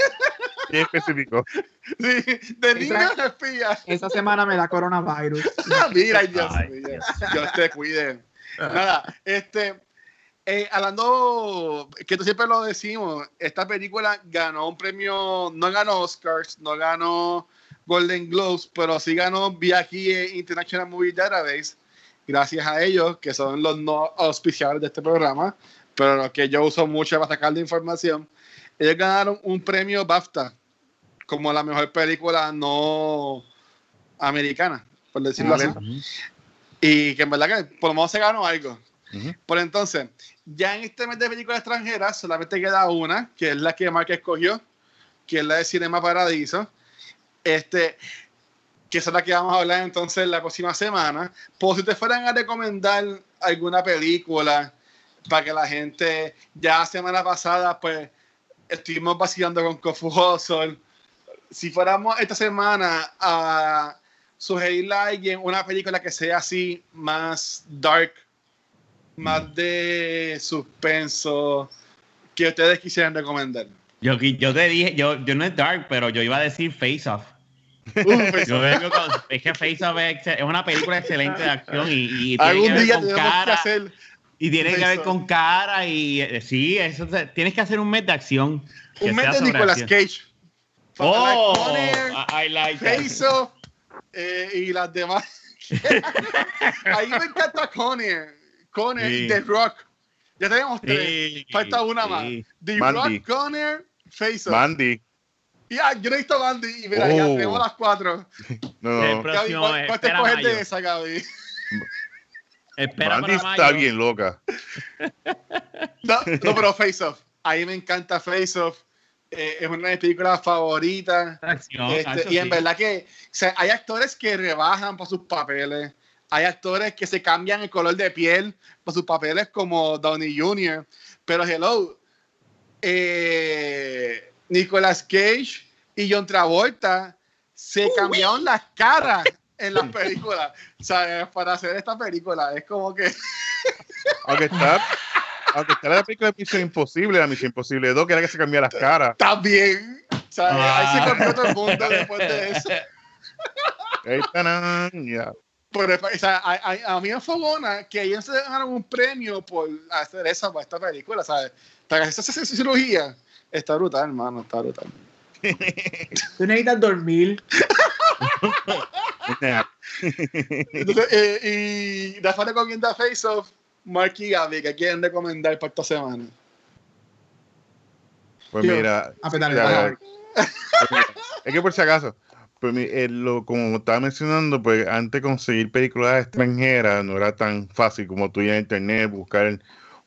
Speaker 1: Bien específico.
Speaker 3: Sí, de niños espías.
Speaker 4: Esa semana me da coronavirus.
Speaker 3: Mira, Dios
Speaker 2: Ay. Dios.
Speaker 3: Dios te cuide. Nada, este, eh, hablando, que tú siempre lo decimos, esta película ganó un premio, no ganó Oscars, no ganó Golden Globes, pero sí ganó VIAKI International Movie Database, gracias a ellos, que son los no auspiciadores de este programa, pero los que yo uso mucho para sacar de información. Ellos ganaron un premio BAFTA como la mejor película no americana, por decirlo así. Y que en verdad que por lo menos se ganó algo.
Speaker 1: Ujú.
Speaker 3: Por entonces, ya en este mes de películas extranjeras solamente queda una, que es la que Mark escogió, que es la de Cinema Paradiso. Este, que es que vamos a hablar entonces la próxima semana. Por si te fueran a recomendar alguna película para que la gente, ya semana pasada, pues estuvimos vacilando con Kofu Hustle. Si fuéramos esta semana a sugerirle a alguien una película que sea así, más dark, más de suspenso, que ustedes quisieran recomendar.
Speaker 2: Yo, te dije, yo, yo no es dark, pero yo iba a decir Face Off.
Speaker 3: Uf,
Speaker 2: Yo vengo con- es que Face Off es, una película excelente de acción y, y tiene que ver
Speaker 3: día
Speaker 2: con cara.
Speaker 3: hacer.
Speaker 2: Y tiene que
Speaker 3: Face
Speaker 2: ver
Speaker 3: Off.
Speaker 2: con cara y eh, sí, eso te- tienes que hacer un mes de acción.
Speaker 3: Un mes de Nicolas
Speaker 2: acción.
Speaker 3: Cage.
Speaker 2: Oh,
Speaker 3: Con Air,
Speaker 2: I, like.
Speaker 3: Face Off, eh, y las demás. Ahí me encanta Conner. Conner y
Speaker 2: Sí.
Speaker 3: The Rock. Ya tenemos tres.
Speaker 2: Sí,
Speaker 3: Falta una
Speaker 2: sí.
Speaker 3: más. The
Speaker 1: Mandy.
Speaker 3: Rock, Conner, Face Off.
Speaker 1: Mandy.
Speaker 3: Y ah, yo no he visto Mandy. Y mira, ya
Speaker 1: Oh.
Speaker 3: tenemos las cuatro.
Speaker 1: No, no.
Speaker 3: Gaby, ¿cuál, cuál te coges de esa, Gaby?
Speaker 2: Espera
Speaker 1: Mandy
Speaker 2: para
Speaker 1: está
Speaker 2: mayo.
Speaker 1: bien loca.
Speaker 3: No, no, pero Face Off. A mí me encanta Face Off. Eh, es una de mis películas favoritas.
Speaker 2: Acción,
Speaker 3: Este, y en
Speaker 2: sí.
Speaker 3: verdad que o sea, hay actores que rebajan por sus papeles. Hay actores que se cambian el color de piel por sus papeles como Downey Jr. Pero hello, eh, Nicolas Cage y John Travolta se cambiaron las caras en las películas. O sea, para hacer esta película es como que
Speaker 1: Aunque está, aunque está la película de Misión Imposible, la Misión Imposible 2, que era que se cambia las caras.
Speaker 3: también. O sea, ahí
Speaker 2: Ah.
Speaker 3: se cambió todo el mundo después de eso.
Speaker 1: Está, ya.
Speaker 3: Pero, o sea, a, a- a mí me fogona que ellos se ganaron un premio por hacer esa esta película, ¿sabes? Esa cirugía. Está brutal, hermano, está brutal.
Speaker 4: Tú necesitas dormir.
Speaker 3: Entonces, eh, y Rafa recomienda Face Off, Mark y Gaby, que quieren recomendar para esta semana.
Speaker 1: Pues
Speaker 4: Tío,
Speaker 1: mira,
Speaker 4: A petar
Speaker 1: Ya, es que por si acaso, pues, mi- eh, lo, como estaba mencionando, pues antes conseguir películas extranjeras no era tan fácil como tú ir a internet, buscar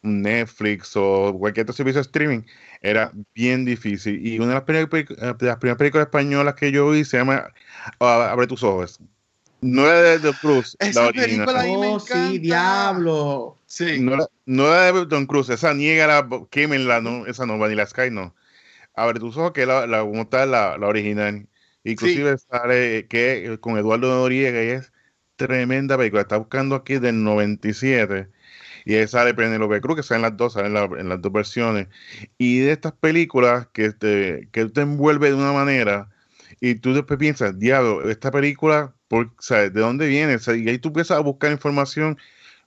Speaker 1: Netflix o cualquier otro servicio de streaming, era bien difícil. Y una de las, primeras eh, de las primeras películas españolas que yo vi se llama Abre tus ojos. No era de, de Cruz,
Speaker 3: Esa
Speaker 1: la original.
Speaker 3: película ahí me
Speaker 4: Oh, sí, diablo.
Speaker 3: Sí.
Speaker 1: No era, no era de Tom Cruise, esa niega era quémenla, no, esa no, Vanilla Sky no. Abre tus ojos, que es la, la, la, la original. Inclusive sale que con Eduardo Noriega y es tremenda película. Está buscando aquí del 97 y ahí sale Penelope Cruz, que salen las dos, salen la- en las dos versiones. Y de estas películas que te, que te envuelve de una manera y tú después piensas, diablo, esta película, por, sea, ¿de dónde viene? O sea, y ahí tú empiezas a buscar información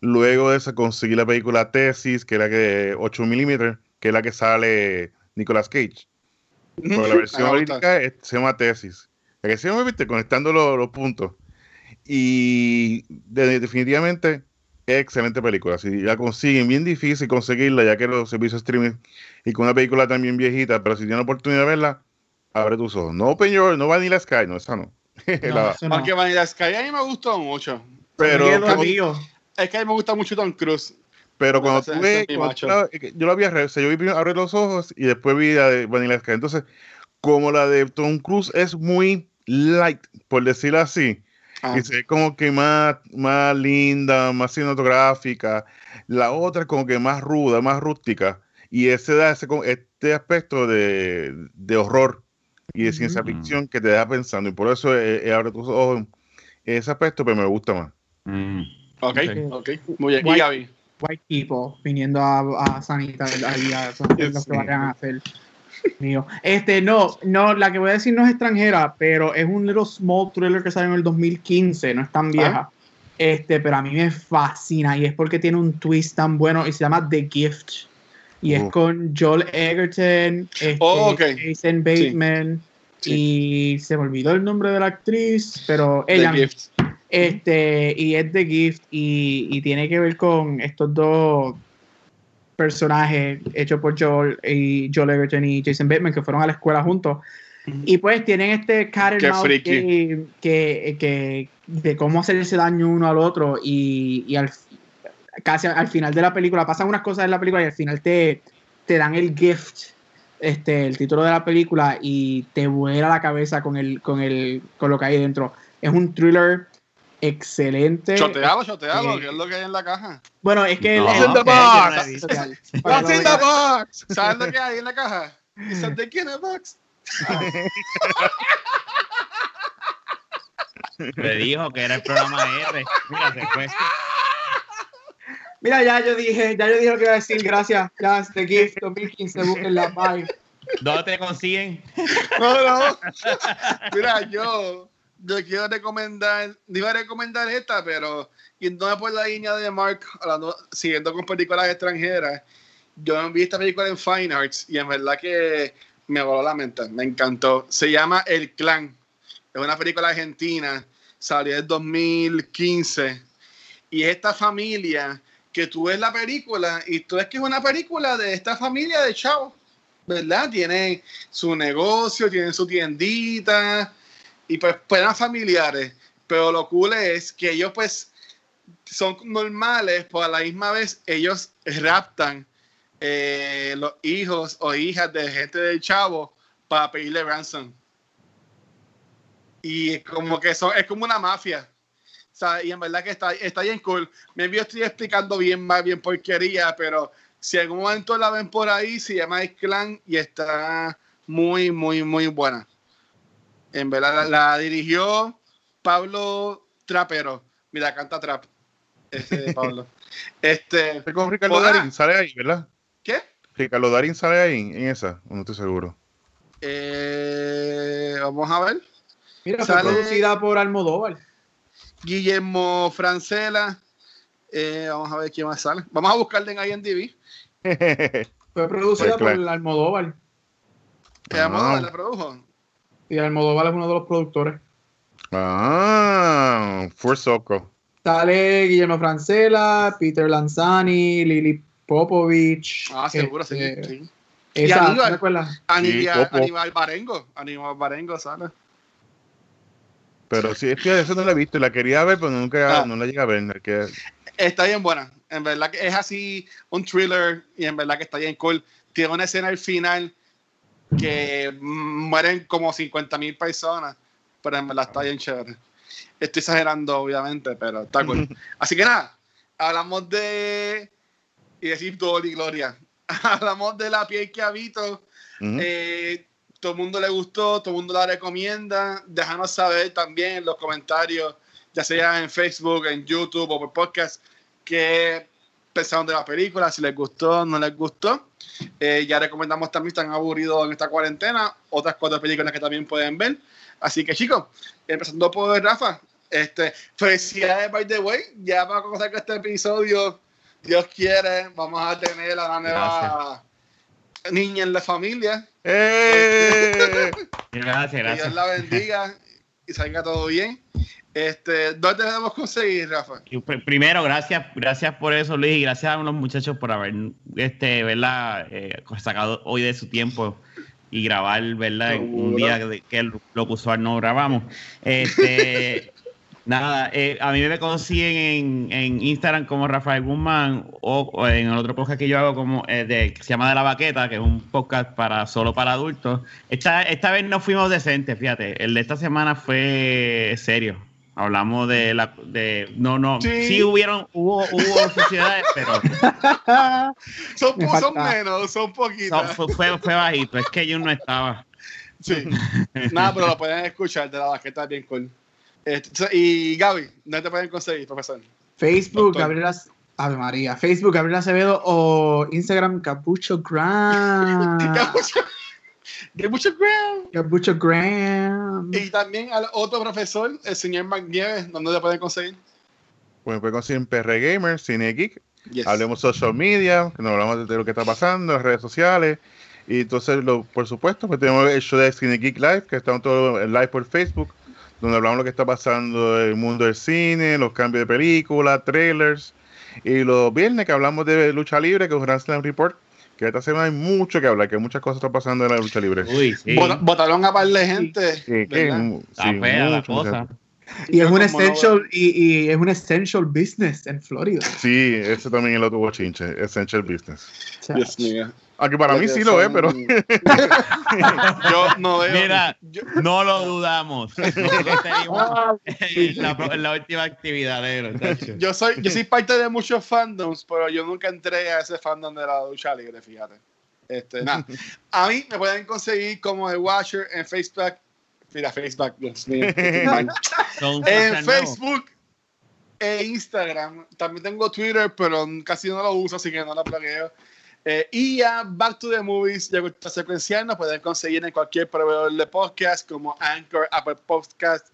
Speaker 1: Luego de eso conseguí la película Tesis, que era que 8 milímetros, que es la que sale Nicolas Cage. Pero la versión ahorita se llama Tesis. La que se llama, viste, conectando los, los puntos. Y de- definitivamente excelente película. Si la consiguen, bien difícil conseguirla, ya que los servicios streaming y con una película también viejita, pero si tienen la oportunidad de verla, abre tus ojos. No Open Your, no Vanilla Sky, no, esa no.
Speaker 4: No,
Speaker 1: La-
Speaker 4: eso no.
Speaker 3: Aunque Vanilla Sky a mí me gustó mucho.
Speaker 1: pero como-.
Speaker 3: Es que a mí me gusta mucho Tom Cruise.
Speaker 1: Pero cuando tú
Speaker 3: ese
Speaker 1: ves, yo la vi o sea, yo vi primero Abre los ojos y después vi la de Vanilla Sky. Entonces, como la de Tom Cruise es muy light, por decirlo así,
Speaker 3: Ah.
Speaker 1: y se ve como que más, más linda, más cinematográfica, la otra es como que más ruda, más rústica, y ese da ese, este aspecto de, de horror y de ciencia
Speaker 2: Ujú.
Speaker 1: ficción que te da pensando, y por eso eh, eh, Abre tus ojos, ese aspecto, pero me gusta más.
Speaker 2: Mm.
Speaker 3: Ok,
Speaker 2: Ok.
Speaker 3: ok. Muy bien. Y
Speaker 4: White-
Speaker 3: Gaby.
Speaker 4: White people viniendo a, a Sanita ahí a,
Speaker 3: Dios
Speaker 4: los que vayan a hacer. Mío. Este, no, no, la que voy a decir no es extranjera, pero es un little small thriller que salió en el 2015, no es tan vieja. Este, pero a mí me fascina y es porque tiene un twist tan bueno y se llama The Gift. Y es
Speaker 1: Uf.
Speaker 4: con Joel Egerton, este,
Speaker 3: Oh, ok.
Speaker 4: Jason Bateman y se me olvidó el nombre de la actriz, pero ella
Speaker 3: The Gift.
Speaker 4: este, y es The Gift y, y tiene que ver con estos dos personajes hechos por Joel y Joel Egerton y Jason Bateman que fueron a la escuela juntos. Y pues tienen este cat and
Speaker 3: Qué
Speaker 4: mouse
Speaker 3: freaky.
Speaker 4: game que, que- de cómo hacerse daño uno al otro y, y al, casi al final de la película pasan unas cosas en la película y al final te, te dan el gift este el título de la película y te vuela la cabeza con el con el con lo que hay dentro es un thriller excelente
Speaker 3: Chotealo, chotealo,
Speaker 4: eh,
Speaker 3: que es lo que hay en la caja.
Speaker 4: bueno es que
Speaker 2: No,
Speaker 4: el, el-
Speaker 1: box.
Speaker 4: el-
Speaker 1: What's in the box?
Speaker 3: ¿Sabes lo que hay en la caja? It's a dick in a box.
Speaker 2: Le dijo que era el programa R. Mira, se fue.
Speaker 4: mira ya yo dije ya yo dije lo que iba a decir gracias ya The Gift 2015 busquen la bye
Speaker 2: ¿Dónde te consiguen?
Speaker 3: No, no. Mira, yo, yo quiero recomendar, iba a recomendar esta, pero yéndome por la línea de Mark, hablando, siguiendo con películas extranjeras, yo vi esta película en Fine Arts y en verdad que me voló la mente, me encantó. Se llama El Clan, es una película argentina, salió en 2015 y es esta familia que tú ves la película y tú ves que es una película de esta familia de chavos. ¿verdad? Tienen su negocio, tienen su tiendita y pues eran familiares. Pero lo cool es que ellos pues son normales, pero a la misma vez ellos raptan eh, los hijos o hijas de gente del chavo para pedirle ransom. Y como que son, es como una mafia. O sea, y en verdad que está, está bien cool. Me estoy explicando bien más, bien porquería, pero si en algún momento la ven por ahí, se llama El Clan y está muy, muy, muy buena. En verdad, la, la dirigió Pablo Trapero. Mira, canta trap. Este de Pablo. este,
Speaker 1: Es con Ricardo
Speaker 3: Hola.
Speaker 1: Darín, sale ahí, ¿verdad?
Speaker 3: ¿Qué?
Speaker 1: Ricardo Darín sale ahí en esa, no estoy seguro.
Speaker 3: Eh, vamos a ver.
Speaker 4: Mira, fue
Speaker 3: Sale-
Speaker 4: producida por Almodóvar.
Speaker 3: Guillermo Francela. Eh, vamos a ver quién más sale. Vamos a buscarle en IMDb.
Speaker 4: Fue producida
Speaker 1: Pues, claro.
Speaker 4: por Almodóvar.
Speaker 3: ¿Qué
Speaker 1: Ah.
Speaker 3: Almodóvar la produjo?
Speaker 4: Y Almodóvar es uno de los productores.
Speaker 1: ah, Fue Soco.
Speaker 4: Sale Guillermo Francela, Peter Lanzani, Lili Popovich.
Speaker 3: Ah, seguro, sí,
Speaker 4: este,
Speaker 3: sí.
Speaker 4: Esa,
Speaker 3: Y Aníbal.
Speaker 4: ¿te acuerdas?
Speaker 3: Aníbal,
Speaker 1: Popo.
Speaker 3: Aníbal Barengo. Aníbal Barengo sale.
Speaker 1: Pero sí, es que eso no la he visto, la quería ver, pero nunca
Speaker 3: Ah.
Speaker 1: no la llegué a ver. Que,
Speaker 3: Está bien buena. En verdad que es así un thriller y en verdad que está bien cool. Tiene una escena al final que mueren como 50 mil personas, pero en verdad está bien chévere. Estoy exagerando, obviamente, pero está cool. Así que nada, hablamos de. Y decir Dolly Gloria. hablamos de la piel que habito. Eh, todo el mundo le gustó, todo el mundo la recomienda. Déjanos saber también en los comentarios, ya sea en Facebook, en YouTube o por podcast, qué pensaron de la película, si les gustó, no les gustó. Eh, ya recomendamos también, están aburridos en esta cuarentena, otras cuatro películas que también pueden ver. Así que chicos, empezando por Rafa, este, felicidades by the way, ya para comenzar con este episodio, Dios quiere, vamos a tener a la nueva niña en la familia.
Speaker 1: ¡Eh!
Speaker 2: Gracias,
Speaker 3: Que Dios
Speaker 2: gracias.
Speaker 3: la bendiga y salga todo bien. Este, ¿Dónde debemos conseguir, Rafa?
Speaker 2: Pr- Primero, gracias, gracias por eso, Luis, y gracias a los muchachos por haber, este, ¿verdad? Eh, sacado hoy de su tiempo y grabar, ¿verdad? Un día que, que lo que usual no grabamos. Este, nada, eh, a mí me consiguen en, en Instagram como Rafael Guzmán o, o en el otro podcast que yo hago como eh, de, que se llama De la Baqueta, que es un podcast para solo para adultos. Esta, esta vez no fuimos decentes, fíjate. El de esta semana fue serio. Hablamos de la de no no
Speaker 3: Sí.
Speaker 2: sí, hubieron hubo hubo sociedades pero
Speaker 3: Son,
Speaker 4: Me
Speaker 3: son menos, son
Speaker 2: no,
Speaker 3: poquitas.
Speaker 2: fue, fue, fue bajito es que yo no estaba
Speaker 3: Sí. Nada, pero lo pueden escuchar de la baqueta bien cool. Este, y Gaby, ¿dónde te pueden conseguir, profesor?
Speaker 4: Facebook,
Speaker 3: Doctor.
Speaker 4: Gabriela. Ave María. Facebook, Gabriela Acevedo o Instagram, Capucho Gram.
Speaker 3: Que mucho ground.
Speaker 4: Capucho Gram.
Speaker 3: Y también al otro profesor, el señor McNieves, ¿dónde te pueden conseguir?
Speaker 1: Pues me pueden conseguir en PR Gamer, Cine Geek,
Speaker 3: Yes.
Speaker 1: hablemos social media, que nos hablamos de lo que está pasando en las redes sociales. Y entonces, lo, por supuesto, pues tenemos el show de Cine Geek Live, que estamos todos en live por Facebook, donde hablamos de lo que está pasando en el mundo del cine, los cambios de película, trailers. Y los viernes que hablamos de lucha libre, que es un Grand Slam Report, que esta semana hay mucho que hablar, que muchas cosas están pasando en la lucha libre.
Speaker 2: uy sí
Speaker 3: Bota- Botaron a par de gente.
Speaker 1: Sí, que-
Speaker 3: ¿verdad?
Speaker 2: está
Speaker 1: sí,
Speaker 2: fea la
Speaker 1: mucho.
Speaker 2: Cosa
Speaker 4: Y es un
Speaker 3: no-
Speaker 4: essential, y, y es un essential business en Florida.
Speaker 1: Sí, ese también es el otro bochinche, Essential Business.
Speaker 3: Dios mío.
Speaker 1: Aunque para mí sí lo es, pero
Speaker 3: Yo no veo.
Speaker 2: Mira.
Speaker 3: yo-
Speaker 2: no lo dudamos Nosotros teníamos en la, en la última actividad negro.
Speaker 3: Yo soy, yo soy parte de muchos fandoms, pero yo nunca entré a ese fandom de la lucha libre, fíjate. Este, nada. A mí me pueden conseguir como The Watcher en Facebook. Mira, Facebook, Dios mío. en. Facebook e Instagram. También tengo Twitter, pero casi no lo uso, así que no lo plagueo. Eh, y ya Back to the Movies, ya gusta secuencial, nos pueden conseguir en cualquier proveedor de podcast como Anchor, Apple Podcast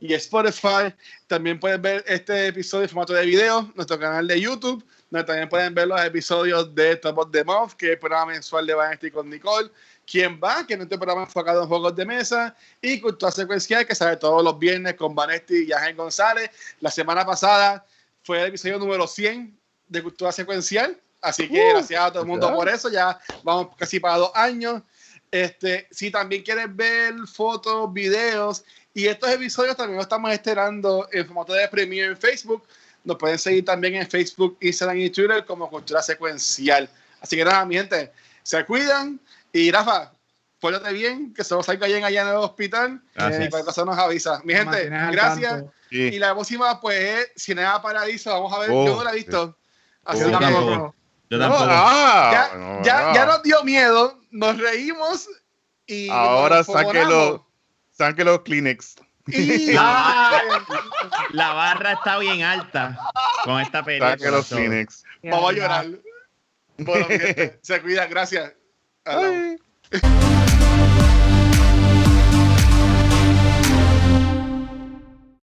Speaker 3: y Spotify. También pueden ver este episodio en formato de video, nuestro canal de YouTube, donde también pueden ver los episodios de Top of the Month, que es el programa mensual de Vanity con Nicole. ¿Quién va? Que es nuestro programa enfocado en juegos de mesa. Y Cultura Secuencial, que sale todos los viernes con Vanetti y Ángel González. La semana pasada fue el episodio número 100 de Cultura Secuencial. Así que
Speaker 1: Uh,
Speaker 3: gracias a todo el mundo por eso. Ya vamos casi para dos años. Este, si también quieres ver fotos, videos y estos episodios también los estamos estrenando en formato de premio en Facebook, Nos pueden seguir también en Facebook, Instagram y Twitter como Cultura Secuencial. Así que nada, mi gente, se cuidan. Y Rafa, pórtate bien, que se nos salga bien allá en el hospital.
Speaker 2: Así
Speaker 3: y cualquier cosa nos avisa. Mi gente, gracias.
Speaker 1: Sí.
Speaker 3: Y la próxima, pues, es Cinema Paradiso. Vamos a ver,
Speaker 1: Oh,
Speaker 3: yo no la he visto. Así que
Speaker 2: tampoco. Yo
Speaker 1: No,
Speaker 2: tampoco.
Speaker 1: ah,
Speaker 3: ya,
Speaker 1: no,
Speaker 3: ya,
Speaker 1: no.
Speaker 3: ya nos dio miedo, nos reímos y.
Speaker 1: Ahora
Speaker 3: nos
Speaker 1: saque
Speaker 3: enfogonamos.
Speaker 1: los, saque los Kleenex.
Speaker 3: Y-
Speaker 2: La barra está bien alta con esta película.
Speaker 1: Saque los
Speaker 2: so.
Speaker 1: Kleenex.
Speaker 3: Vamos a llorar. Bueno, gente, se cuida, gracias.
Speaker 1: Ah,